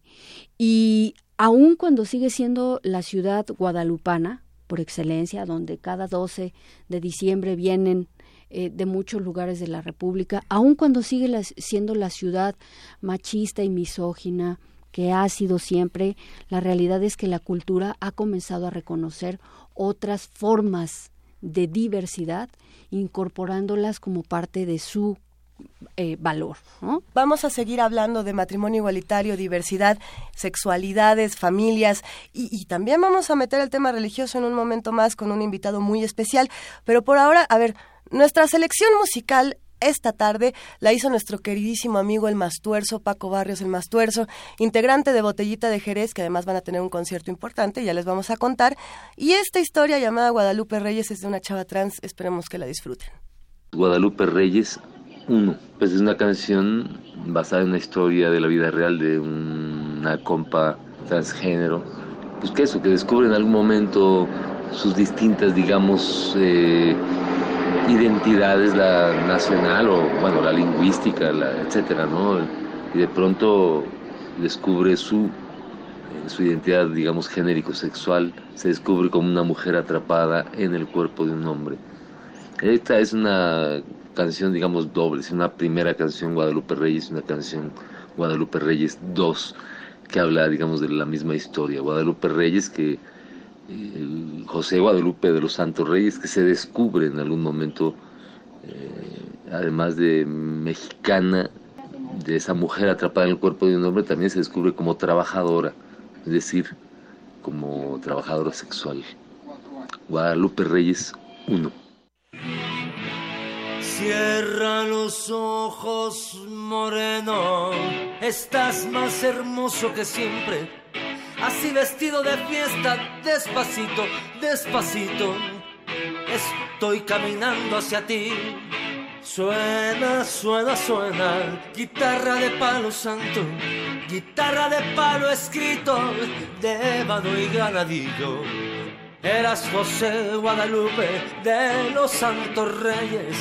Y aun cuando sigue siendo la ciudad guadalupana, por excelencia, donde cada 12 de diciembre vienen eh, de muchos lugares de la República, aun cuando sigue siendo la ciudad machista y misógina que ha sido siempre, la realidad es que la cultura ha comenzado a reconocer otras formas de diversidad, incorporándolas como parte de su eh, valor. Vamos a seguir hablando de matrimonio igualitario, diversidad, sexualidades, familias y, también vamos a meter el tema religioso en un momento más con un invitado muy especial. Pero por ahora, a ver, nuestra selección musical esta tarde la hizo nuestro queridísimo amigo el Mastuerzo, Paco Barrios el Mastuerzo, integrante de Botellita de Jerez, que además van a tener un concierto importante, ya les vamos a contar. Y esta historia llamada Guadalupe Reyes es de una chava trans, esperemos que la disfruten. Guadalupe Reyes uno, pues es una canción basada en una historia de la vida real de una compa transgénero, pues que eso, que descubre en algún momento sus distintas, digamos, eh, identidades, la nacional o, bueno, la lingüística, la, etcétera, ¿no? Y de pronto descubre su, eh, su identidad, digamos, genérico-sexual, se descubre como una mujer atrapada en el cuerpo de un hombre. Esta es una canción, digamos, doble. Es una primera canción Guadalupe Reyes, una canción Guadalupe Reyes 2, que habla, digamos, de la misma historia. Guadalupe Reyes, que eh, José Guadalupe de los Santos Reyes, que se descubre en algún momento, eh, además de mexicana, de esa mujer atrapada en el cuerpo de un hombre, también se descubre como trabajadora, es decir, como trabajadora sexual. Guadalupe Reyes 1. Cierra los ojos, moreno. Estás más hermoso que siempre. Así vestido de fiesta, despacito, despacito. Estoy caminando hacia ti. Suena, suena, suena. Guitarra de palo santo. Guitarra de palo escrito de ébano y ganadillo. Eras José Guadalupe de los Santos Reyes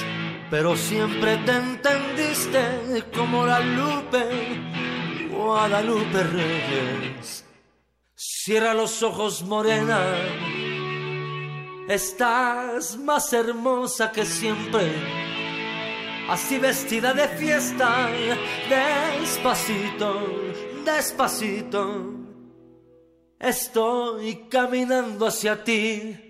pero siempre te entendiste como la Lupe, Guadalupe Reyes. Cierra los ojos, morena, estás más hermosa que siempre, así vestida de fiesta, despacito, despacito, estoy caminando hacia ti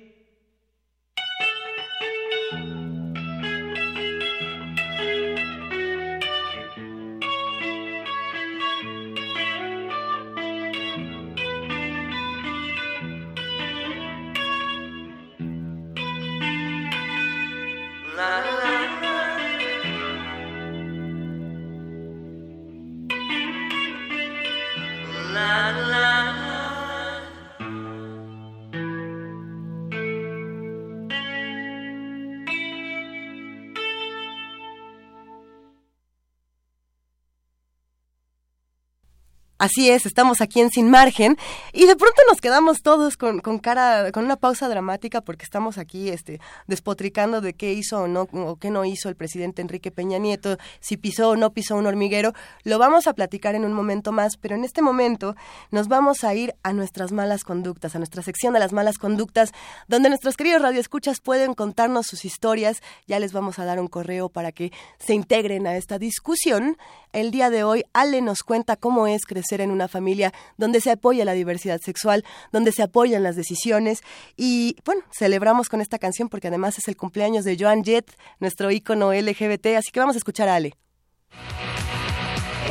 Así es, estamos aquí en Sin Margen y de pronto nos quedamos todos con, cara, con una pausa dramática porque estamos aquí este, despotricando de qué hizo o no o qué no hizo el presidente Enrique Peña Nieto, si pisó o no pisó un hormiguero. Lo vamos a platicar en un momento más, pero en este momento nos vamos a ir a nuestras malas conductas, a nuestra sección de las malas conductas, donde nuestros queridos radioescuchas pueden contarnos sus historias. Ya les vamos a dar un correo para que se integren a esta discusión. El día de hoy, Ale nos cuenta cómo es crecer en una familia donde se apoya la diversidad sexual, donde se apoyan las decisiones. Y bueno, celebramos con esta canción porque además es el cumpleaños de Joan Jett, nuestro ícono LGBT, así que vamos a escuchar a Ale.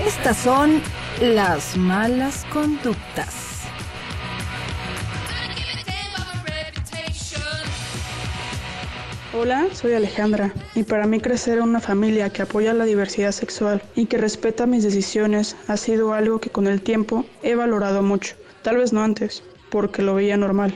Estas son las malas conductas. Hola, soy Alejandra y para mí crecer en una familia que apoya la diversidad sexual y que respeta mis decisiones ha sido algo que con el tiempo he valorado mucho. Tal vez no antes, porque lo veía normal.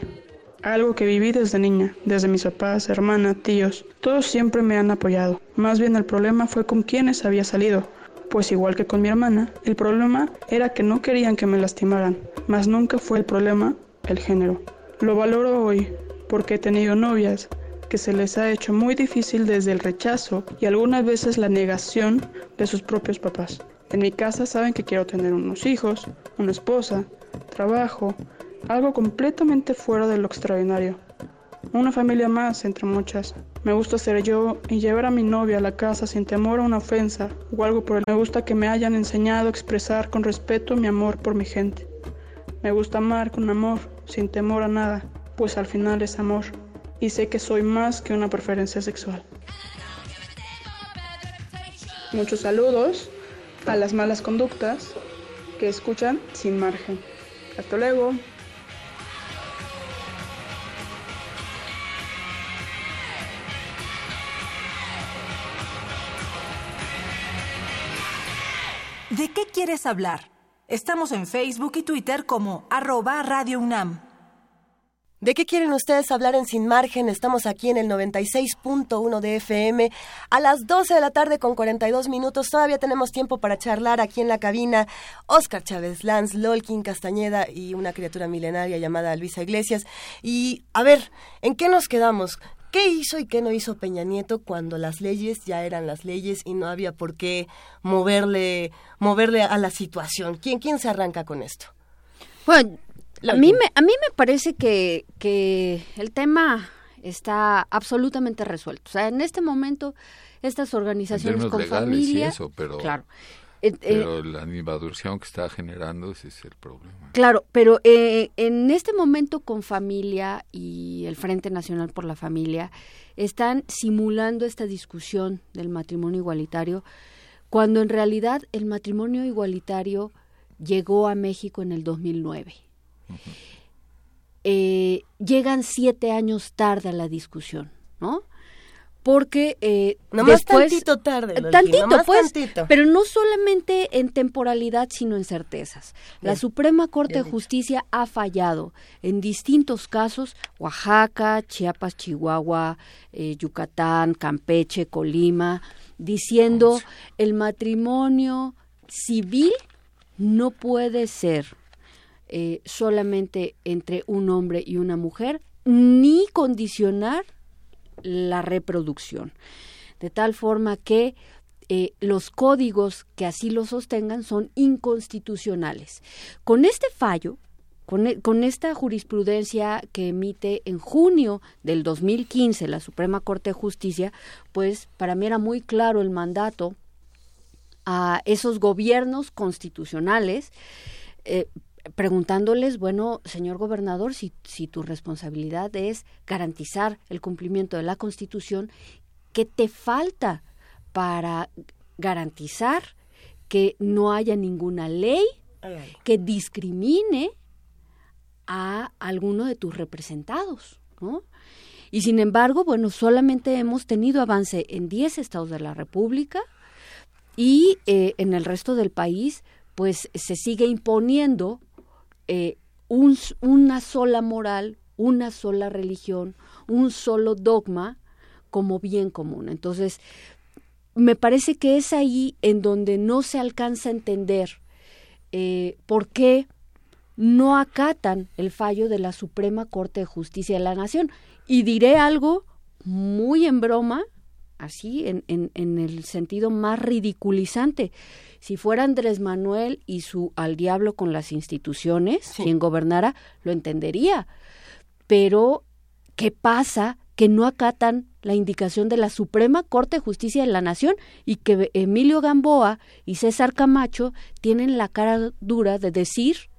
Algo que viví desde niña, desde mis papás, hermana, tíos. Todos siempre me han apoyado. Más bien el problema fue con quienes había salido. Pues igual que con mi hermana, el problema era que no querían que me lastimaran. Mas nunca fue el problema el género. Lo valoro hoy, porque he tenido novias que se les ha hecho muy difícil desde el rechazo y algunas veces la negación de sus propios papás. En mi casa saben que quiero tener unos hijos, una esposa, trabajo, algo completamente fuera de lo extraordinario. Una familia más entre muchas. Me gusta ser yo y llevar a mi novia a la casa sin temor a una ofensa o algo por el. Me gusta que me hayan enseñado a expresar con respeto mi amor por mi gente. Me gusta amar con amor, sin temor a nada, pues al final es amor y sé que soy más que una preferencia sexual. Muchos saludos a las malas conductas que escuchan sin margen. Hasta luego. ¿De qué quieres hablar? Estamos en Facebook y Twitter como arroba Radio UNAM. ¿De qué quieren ustedes hablar en Sin Margen? Estamos aquí en el 96.1 de FM a las 12 de la tarde con 42 minutos. Todavía tenemos tiempo para charlar aquí en la cabina. Oscar Chávez, Lance, Lolkin Castañeda y una criatura milenaria llamada Luisa Iglesias. Y a ver, ¿en qué nos quedamos? ¿Qué hizo y qué no hizo Peña Nieto cuando las leyes ya eran las leyes y no había por qué moverle, moverle a la situación? ¿Quién, quién se arranca con esto? Bueno, a mí, me, a mí me parece que, que el tema está absolutamente resuelto. O sea, en este momento estas organizaciones con familia, eso, pero, claro, eh, pero la animadversión que está generando ese es el problema. Claro, pero eh, en este momento con familia y el Frente Nacional por la Familia están simulando esta discusión del matrimonio igualitario cuando en realidad el matrimonio igualitario llegó a México en el 2009 eh, llegan siete años tarde a la discusión, ¿no? Porque eh, más tantito tarde, tantito, pues, pero no solamente en temporalidad, sino en certezas. La Suprema Corte de Justicia ha fallado en distintos casos: Oaxaca, Chiapas, Chihuahua, eh, Yucatán, Campeche, Colima, diciendo el matrimonio civil no puede ser eh, solamente entre un hombre y una mujer, ni condicionar la reproducción. De tal forma que eh, los códigos que así lo sostengan son inconstitucionales. Con este fallo, con, e, esta jurisprudencia que emite en junio del 2015 la Suprema Corte de Justicia, pues para mí era muy claro el mandato a esos gobiernos constitucionales eh, preguntándoles, bueno, señor gobernador, si, si tu responsabilidad es garantizar el cumplimiento de la Constitución, ¿qué te falta para garantizar que no haya ninguna ley que discrimine a alguno de tus representados, ¿no? Y sin embargo, bueno, solamente hemos tenido avance en 10 estados de la República y eh, en el resto del país, pues se sigue imponiendo eh, un, una sola moral, una sola religión, un solo dogma como bien común. Entonces, me parece que es ahí en donde no se alcanza a entender eh, por qué no acatan el fallo de la Suprema Corte de Justicia de la Nación. Y diré algo muy en broma, así, en, en, en el sentido más ridiculizante. Si fuera Andrés Manuel y su al diablo con las instituciones, quien gobernara, lo entendería. Pero, ¿qué pasa? Que no acatan la indicación de la Suprema Corte de Justicia de la Nación y que Emilio Gamboa y César Camacho tienen la cara dura de decir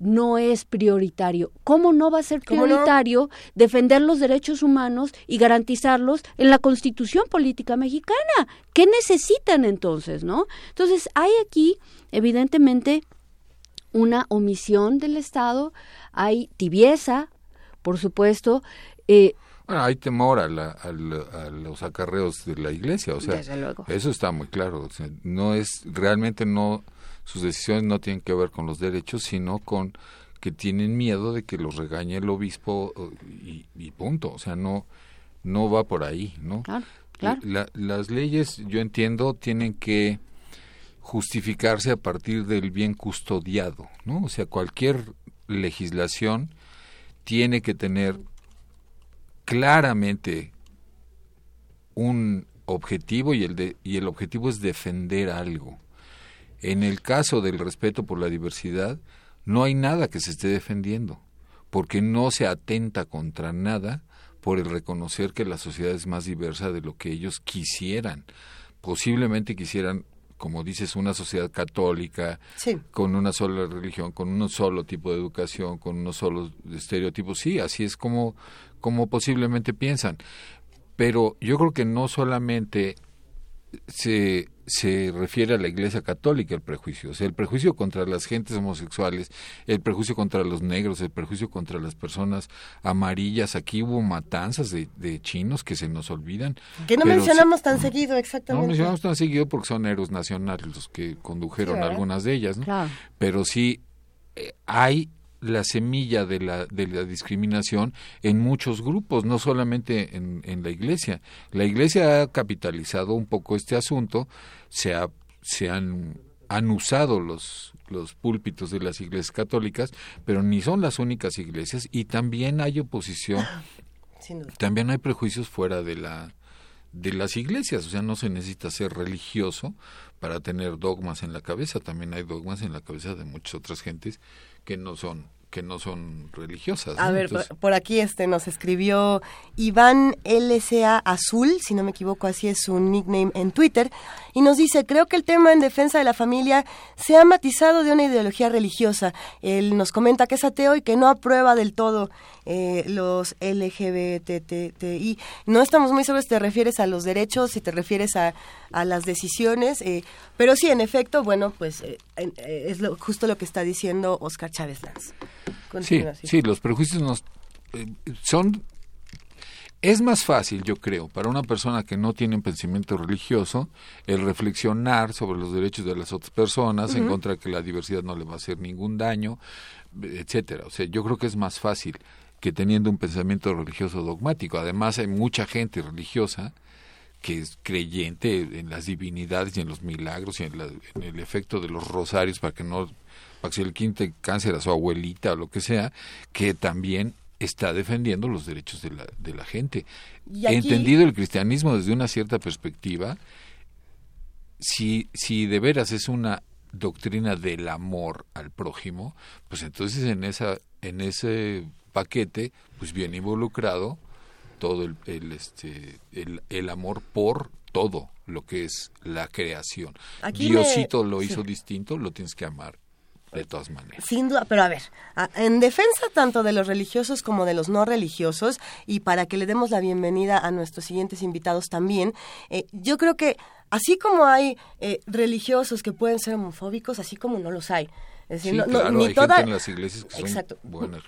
no es prioritario. ¿Cómo no va a ser prioritario defender los derechos humanos y garantizarlos en la Constitución Política Mexicana? ¿Qué necesitan entonces, no? Entonces, hay aquí, evidentemente, una omisión del Estado, hay tibieza, por supuesto, eh, Bueno, hay temor a, los acarreos de la iglesia, o sea, eso está muy claro. no es realmente no sus decisiones no tienen que ver con los derechos, sino con que tienen miedo de que los regañe el obispo y, punto. O sea, no no va por ahí, ¿no? las leyes, yo entiendo, tienen que justificarse a partir del bien custodiado, ¿no? O sea, cualquier legislación tiene que tener claramente un objetivo y el, de, y el objetivo es defender algo. En el caso del respeto por la diversidad, no hay nada que se esté defendiendo, porque no se atenta contra nada por el reconocer que la sociedad es más diversa de lo que ellos quisieran. Posiblemente quisieran como dices, una sociedad católica, con una sola religión, con un solo tipo de educación, con unos solos estereotipos. Sí, así es como, como posiblemente piensan. Pero yo creo que no solamente se, se refiere a la Iglesia Católica el prejuicio, o sea, el prejuicio contra las gentes homosexuales, el prejuicio contra los negros, el prejuicio contra las personas amarillas. Aquí hubo matanzas de, de chinos que se nos olvidan. Que no mencionamos tan seguido, exactamente. No mencionamos tan seguido porque son héroes nacionales los que condujeron algunas de ellas, ¿no? Pero sí eh, hay la semilla de la, de la discriminación en muchos grupos, no solamente en, en la Iglesia. La Iglesia ha capitalizado un poco este asunto, se, ha, se han, han usado los, los púlpitos de las iglesias católicas, pero ni son las únicas iglesias y también hay oposición, también hay prejuicios fuera de la de las iglesias, o sea, no se necesita ser religioso para tener dogmas en la cabeza, también hay dogmas en la cabeza de muchas otras gentes que no son que no son religiosas. A ver, por aquí este nos escribió Iván LSA Azul, si no me equivoco, así es su nickname en Twitter, y nos dice, creo que el tema en defensa de la familia se ha matizado de una ideología religiosa. Él nos comenta que es ateo y que no aprueba del todo eh, los LGBTI. No estamos muy seguros si te refieres a los derechos, si te refieres a, a las decisiones, eh, pero sí, en efecto, bueno, pues eh, es justo lo que está diciendo Oscar Chávez Lanz. Sí, sí, los prejuicios nos, eh, son... Es más fácil, yo creo, para una persona que no tiene un pensamiento religioso, el reflexionar sobre los derechos de las otras personas, en contra de que la diversidad no le va a hacer ningún daño, etcétera. O sea, yo creo que es más fácil que teniendo un pensamiento religioso dogmático. Además, hay mucha gente religiosa que es creyente en las divinidades y en los milagros y en, en el efecto de los rosarios para que no para que le quinte cáncer a su abuelita o lo que sea, que también está defendiendo los derechos de la, de la gente. He entendido el cristianismo desde una cierta perspectiva, si, si de veras es una doctrina del amor al prójimo, pues entonces en esa en ese paquete pues viene involucrado todo el, el este el, el amor por todo lo que es la creación. Diosito lo hizo distinto, lo tienes que amar de todas maneras. Sin duda, pero a ver, en defensa tanto de los religiosos como de los no religiosos, y para que le demos la bienvenida a nuestros siguientes invitados también, eh, yo creo que así como hay eh, religiosos que pueden ser homofóbicos, así como no los hay. Es decir, ni toda, las iglesias exacto,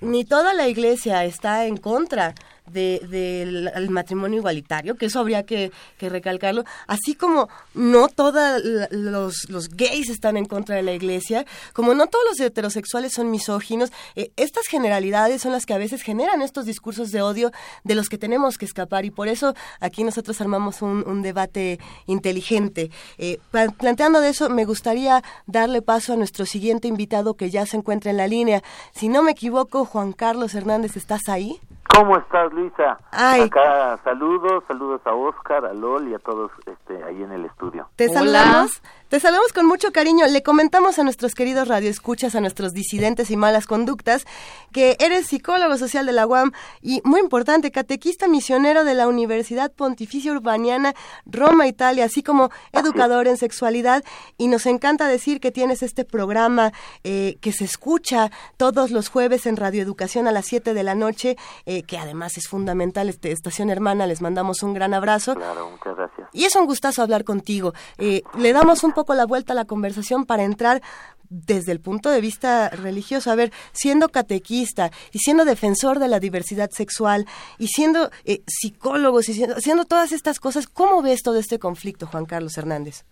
Ni toda la iglesia está en contra del de, matrimonio igualitario, que eso habría que, recalcarlo, así como no todos los, gays están en contra de la iglesia, como no todos los heterosexuales son misóginos, eh, estas generalidades son las que a veces generan estos discursos de odio de los que tenemos que escapar y por eso aquí nosotros armamos un, un debate inteligente. Eh, planteando de eso, me gustaría darle paso a nuestro siguiente invitado que ya se encuentra en la línea. Si no me equivoco, Juan Carlos Hernández, ¿estás ahí? ¿Cómo estás, Luisa? Acá saludos, saludos a Oscar, a Lol y a todos este, ahí en el estudio. Te saludamos. Te saludamos con mucho cariño. Le comentamos a nuestros queridos radioescuchas, a nuestros disidentes y malas conductas, que eres psicólogo social de la UAM y, muy importante, catequista misionero de la Universidad Pontificia Urbaniana Roma, Italia, así como educador en sexualidad. Y nos encanta decir que tienes este programa eh, que se escucha todos los jueves en Radioeducación a las 7 de la noche, eh, que además es fundamental. Este, estación hermana, les mandamos un gran abrazo. Claro, muchas gracias. Y es un gustazo hablar contigo. Eh, le damos un poco poco la vuelta a la conversación para entrar desde el punto de vista religioso. A ver, siendo catequista y siendo defensor de la diversidad sexual y siendo eh, psicólogos y siendo, todas estas cosas, ¿cómo ves todo este conflicto, Juan Carlos Hernández?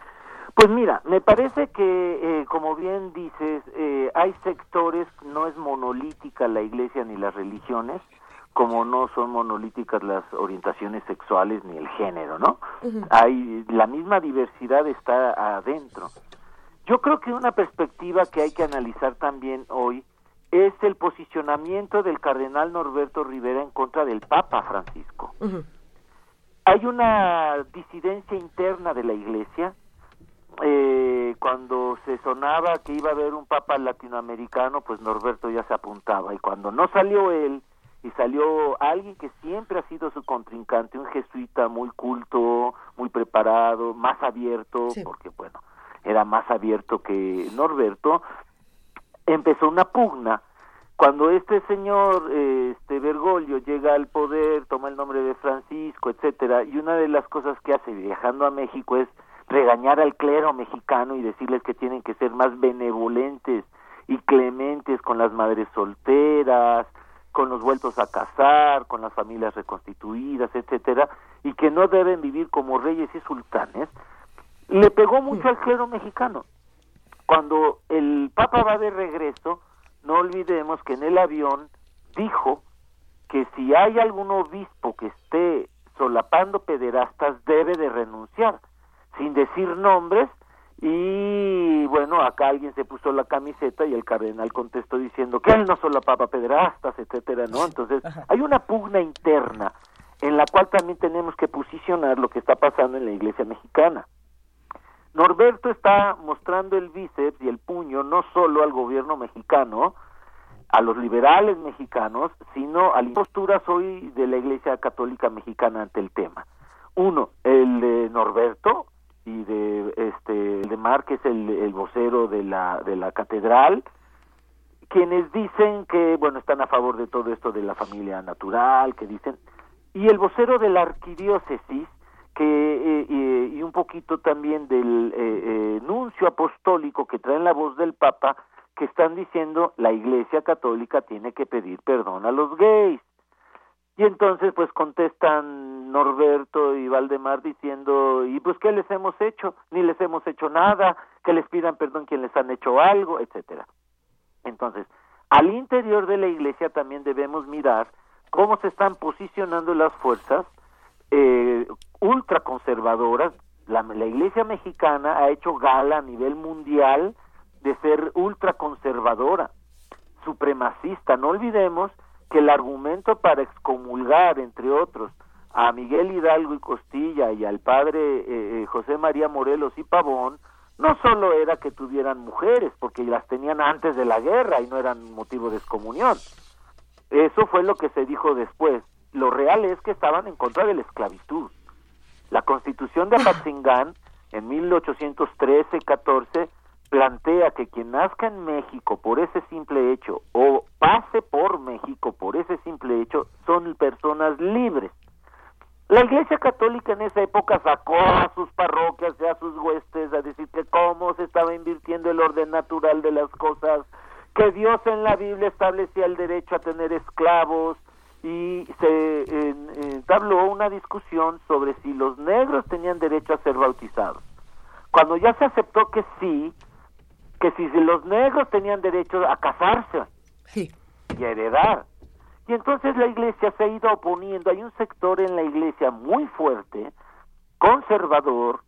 Pues mira, me parece que, eh, como bien dices, eh, hay sectores, no es monolítica la iglesia ni las religiones, como no son monolíticas las orientaciones sexuales ni el género, ¿no? Hay la misma diversidad está adentro. Yo creo que una perspectiva que hay que analizar también hoy es el posicionamiento del cardenal Norberto Rivera en contra del Papa Francisco. Hay una disidencia interna de la Iglesia. Eh, cuando se sonaba que iba a haber un Papa latinoamericano, pues Norberto ya se apuntaba. Y cuando no salió él, y salió alguien que siempre ha sido su contrincante, un jesuita muy culto, muy preparado, más abierto, porque bueno, era más abierto que Norberto, empezó una pugna. Cuando este señor, este Bergoglio, llega al poder, toma el nombre de Francisco, etcétera, y una de las cosas que hace viajando a México es regañar al clero mexicano y decirles que tienen que ser más benevolentes y clementes con las madres solteras, con los vueltos a casar, con las familias reconstituidas, etcétera, y que no deben vivir como reyes y sultanes, le pegó mucho al clero mexicano. Cuando el Papa va de regreso, no olvidemos que en el avión dijo que si hay algún obispo que esté solapando pederastas debe de renunciar, sin decir nombres, y bueno, acá alguien se puso la camiseta y el cardenal contestó diciendo que él no solapaba pederastas, etcétera, ¿no? Entonces, hay una pugna interna en la cual también tenemos que posicionar lo que está pasando en la iglesia mexicana. Norberto está mostrando el bíceps y el puño no solo al gobierno mexicano, a los liberales mexicanos, sino a las posturas hoy de la Iglesia Católica Mexicana ante el tema. Uno, el de Norberto y de este el de Mar, que es el, vocero de la de la catedral, quienes dicen que bueno están a favor de todo esto de la familia natural, que dicen y el vocero de la arquidiócesis que eh, y un poquito también del eh, eh, nuncio apostólico que traen la voz del Papa que están diciendo la Iglesia Católica tiene que pedir perdón a los gays. Y entonces pues contestan Norberto y Valdemar diciendo, ¿y pues qué les hemos hecho? Ni les hemos hecho nada, que les pidan perdón quien les han hecho algo, etcétera. Entonces, al interior de la iglesia también debemos mirar cómo se están posicionando las fuerzas eh, ultraconservadoras. La, la iglesia mexicana ha hecho gala a nivel mundial de ser ultraconservadora, supremacista. No olvidemos que el argumento para excomulgar, entre otros, a Miguel Hidalgo y Costilla y al padre eh, eh, José María Morelos y Pavón, no solo era que tuvieran mujeres, porque las tenían antes de la guerra y no eran motivo de excomunión. Eso fue lo que se dijo después. Lo real es que estaban en contra de la esclavitud. La constitución de Apatzingán en 1813-14 plantea que quien nazca en México por ese simple hecho o pase por México por ese simple hecho son personas libres. La Iglesia Católica en esa época sacó a sus parroquias y a sus huestes a decir que cómo se estaba invirtiendo el orden natural de las cosas, que Dios en la Biblia establecía el derecho a tener esclavos y se entabló una discusión sobre si los negros tenían derecho a ser bautizados. Cuando ya se aceptó que sí, que si los negros tenían derecho a casarse y a heredar. Y entonces la iglesia se ha ido oponiendo. Hay un sector en la iglesia muy fuerte, conservador,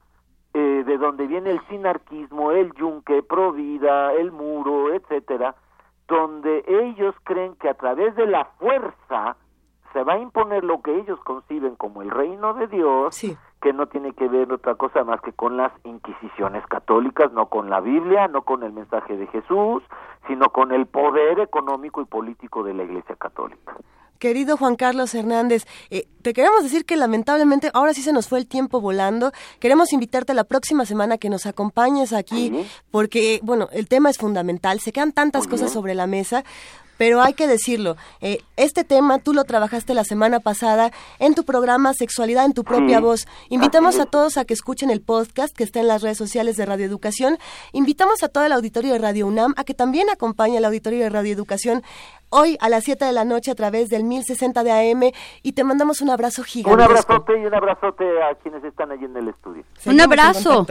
eh, de donde viene el sinarquismo, el yunque, provida, el muro, etcétera, donde ellos creen que a través de la fuerza se va a imponer lo que ellos conciben como el reino de Dios, que no tiene que ver otra cosa más que con las inquisiciones católicas, no con la Biblia, no con el mensaje de Jesús, sino con el poder económico y político de la Iglesia Católica. querido Juan Carlos Hernández, eh, te queremos decir que lamentablemente ahora sí se nos fue el tiempo volando. Queremos invitarte la próxima semana que nos acompañes aquí porque, bueno, el tema es fundamental. Se quedan tantas cosas sobre la mesa pero hay que decirlo, eh, este tema tú lo trabajaste la semana pasada en tu programa Sexualidad en tu propia voz. Invitamos a todos a que escuchen el podcast que está en las redes sociales de Radio Educación. Invitamos a todo el auditorio de Radio UNAM a que también acompañe al auditorio de Radio Educación hoy a las 7 de la noche a través del 1060 de AM y te mandamos un abrazo gigante. Un abrazote y un abrazote a quienes están allí en el estudio. un abrazo.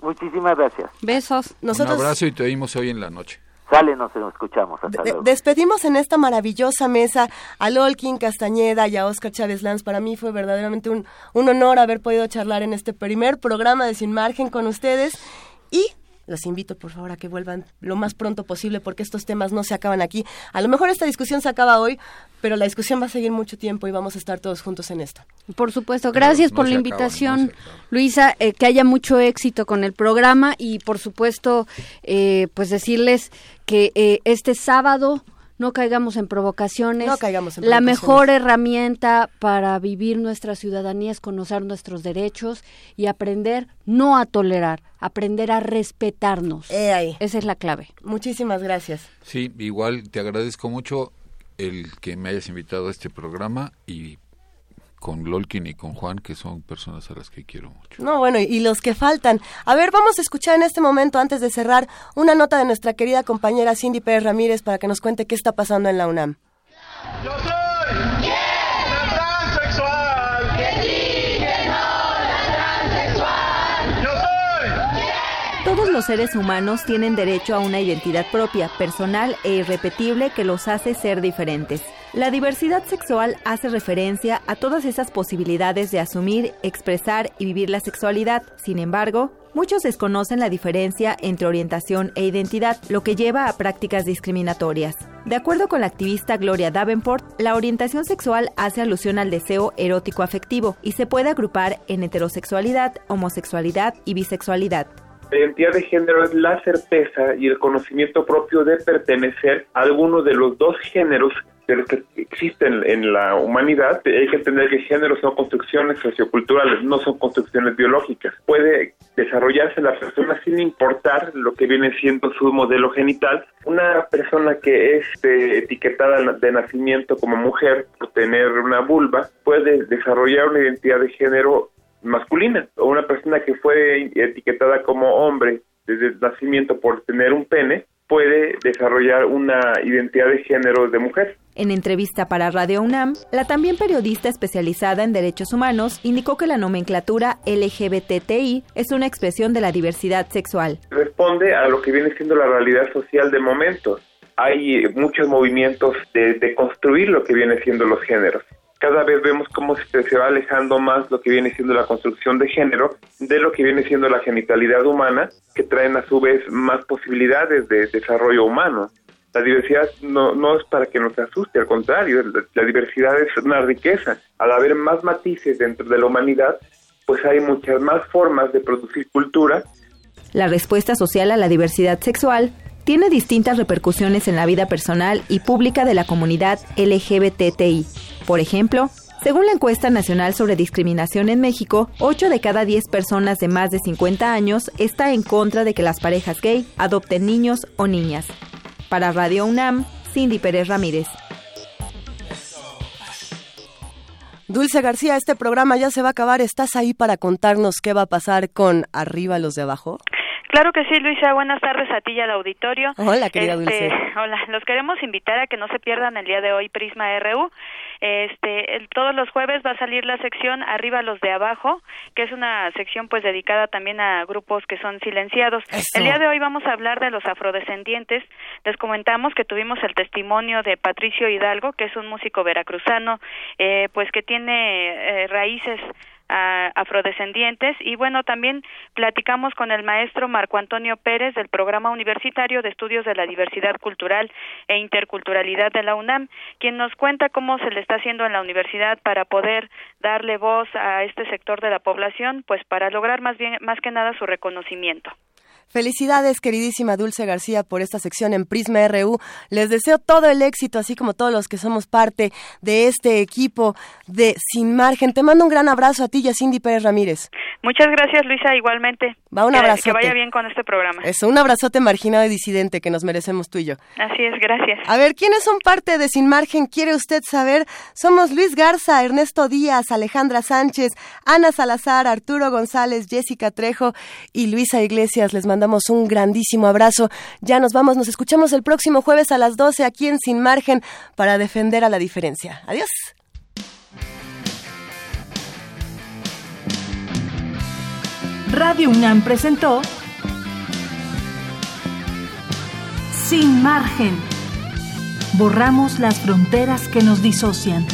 Muchísimas gracias. Besos. Nosotros... Un abrazo y te oímos hoy en la noche. Sale, nos escuchamos. Despedimos en esta maravillosa mesa a Lolkin Castañeda y a Oscar Chávez Lanz. Para mí fue verdaderamente un, un honor haber podido charlar en este primer programa de Sin Margen con ustedes. Y los invito por favor a que vuelvan lo más pronto posible porque estos temas no se acaban aquí. A lo mejor esta discusión se acaba hoy, pero la discusión va a seguir mucho tiempo y vamos a estar todos juntos en esto. Por supuesto, gracias por la invitación, Luisa, eh, que haya mucho éxito con el programa y por supuesto, eh, pues decirles que eh, este sábado no caigamos en provocaciones. No caigamos en La mejor herramienta para vivir nuestra ciudadanía es conocer nuestros derechos y aprender no a tolerar, aprender a respetarnos. ahí. Esa es la clave. Muchísimas gracias. Sí, igual te agradezco mucho el que me hayas invitado a este programa y con Lolkin y con Juan, que son personas a las que quiero mucho. No, bueno, y los que faltan. A ver, vamos a escuchar en este momento, antes de cerrar, una nota de nuestra querida compañera Cindy Pérez Ramírez para que nos cuente qué está pasando en la UNAM. Yo soy la transexual. Que sí, que no, la transexual. Yo soy. Todos los seres humanos tienen derecho a una identidad propia, personal e irrepetible que los hace ser diferentes. La diversidad sexual hace referencia a todas esas posibilidades de asumir, expresar y vivir la sexualidad. Sin embargo, muchos desconocen la diferencia entre orientación e identidad, lo que lleva a prácticas discriminatorias. De acuerdo con la activista Gloria Davenport, la orientación sexual hace alusión al deseo erótico afectivo y se puede agrupar en heterosexualidad, homosexualidad y bisexualidad. La identidad de género es la certeza y el conocimiento propio de pertenecer a alguno de los dos géneros de los que existen en la humanidad, hay que entender que género son construcciones socioculturales, no son construcciones biológicas. Puede desarrollarse la persona sin importar lo que viene siendo su modelo genital. Una persona que es eh, etiquetada de nacimiento como mujer por tener una vulva puede desarrollar una identidad de género masculina o una persona que fue etiquetada como hombre desde el nacimiento por tener un pene puede desarrollar una identidad de género de mujer. En entrevista para Radio UNAM, la también periodista especializada en derechos humanos indicó que la nomenclatura LGBTI es una expresión de la diversidad sexual. Responde a lo que viene siendo la realidad social de momentos. Hay muchos movimientos de, de construir lo que viene siendo los géneros cada vez vemos cómo se, va alejando más lo que viene siendo la construcción de género de lo que viene siendo la genitalidad humana, que traen a su vez más posibilidades de desarrollo humano. La diversidad no, es para que nos asuste, al contrario, la, diversidad es una riqueza. Al haber más matices dentro de la humanidad, pues hay muchas más formas de producir cultura. La respuesta social a la diversidad sexual tiene distintas repercusiones en la vida personal y pública de la comunidad LGBTI. Por ejemplo, según la encuesta nacional sobre discriminación en México, 8 de cada 10 personas de más de 50 años está en contra de que las parejas gay adopten niños o niñas. Para Radio UNAM, Cindy Pérez Ramírez. Dulce García, este programa ya se va a acabar. ¿Estás ahí para contarnos qué va a pasar con Arriba los de abajo? Claro que sí, Luisa. Buenas tardes a ti y al auditorio. Hola, querida este, Dulce. Hola, los queremos invitar a que no se pierdan el día de hoy Prisma RU. Este, todos los jueves va a salir la sección Arriba los de abajo, que es una sección pues dedicada también a grupos que son silenciados. El día de hoy vamos a hablar de los afrodescendientes. Les comentamos que tuvimos el testimonio de Patricio Hidalgo, que es un músico veracruzano, eh, pues que tiene eh, raíces afrodescendientes. Y bueno también platicamos con el maestro Marco Antonio Pérez del programa universitario de estudios de la diversidad cultural e interculturalidad de la UNAM quien nos cuenta cómo se le está haciendo en la universidad para poder darle voz a este sector de la población pues para lograr más bien más que nada su reconocimiento Felicidades, queridísima Dulce García, por esta sección en Prisma RU. Les deseo todo el éxito, así como todos los que somos parte de este equipo de Sin Margen. Te mando un gran abrazo a ti y a Cindy Pérez Ramírez. Muchas gracias, Luisa, igualmente. Va un abrazo. Que vaya bien con este programa. Eso, un abrazote marginado y disidente que nos merecemos tú y yo. Así es, gracias. A ver, ¿quiénes son parte de Sin Margen? ¿Quiere usted saber? Somos Luis Garza, Ernesto Díaz, Alejandra Sánchez, Ana Salazar, Arturo González, Jessica Trejo y Luisa Iglesias. Les mandamos un grandísimo abrazo. Ya nos vamos, nos escuchamos el próximo jueves a las 12 aquí en Sin Margen para defender a la diferencia. Adiós. Radio UNAM presentó Sin margen. Borramos las fronteras que nos disocian.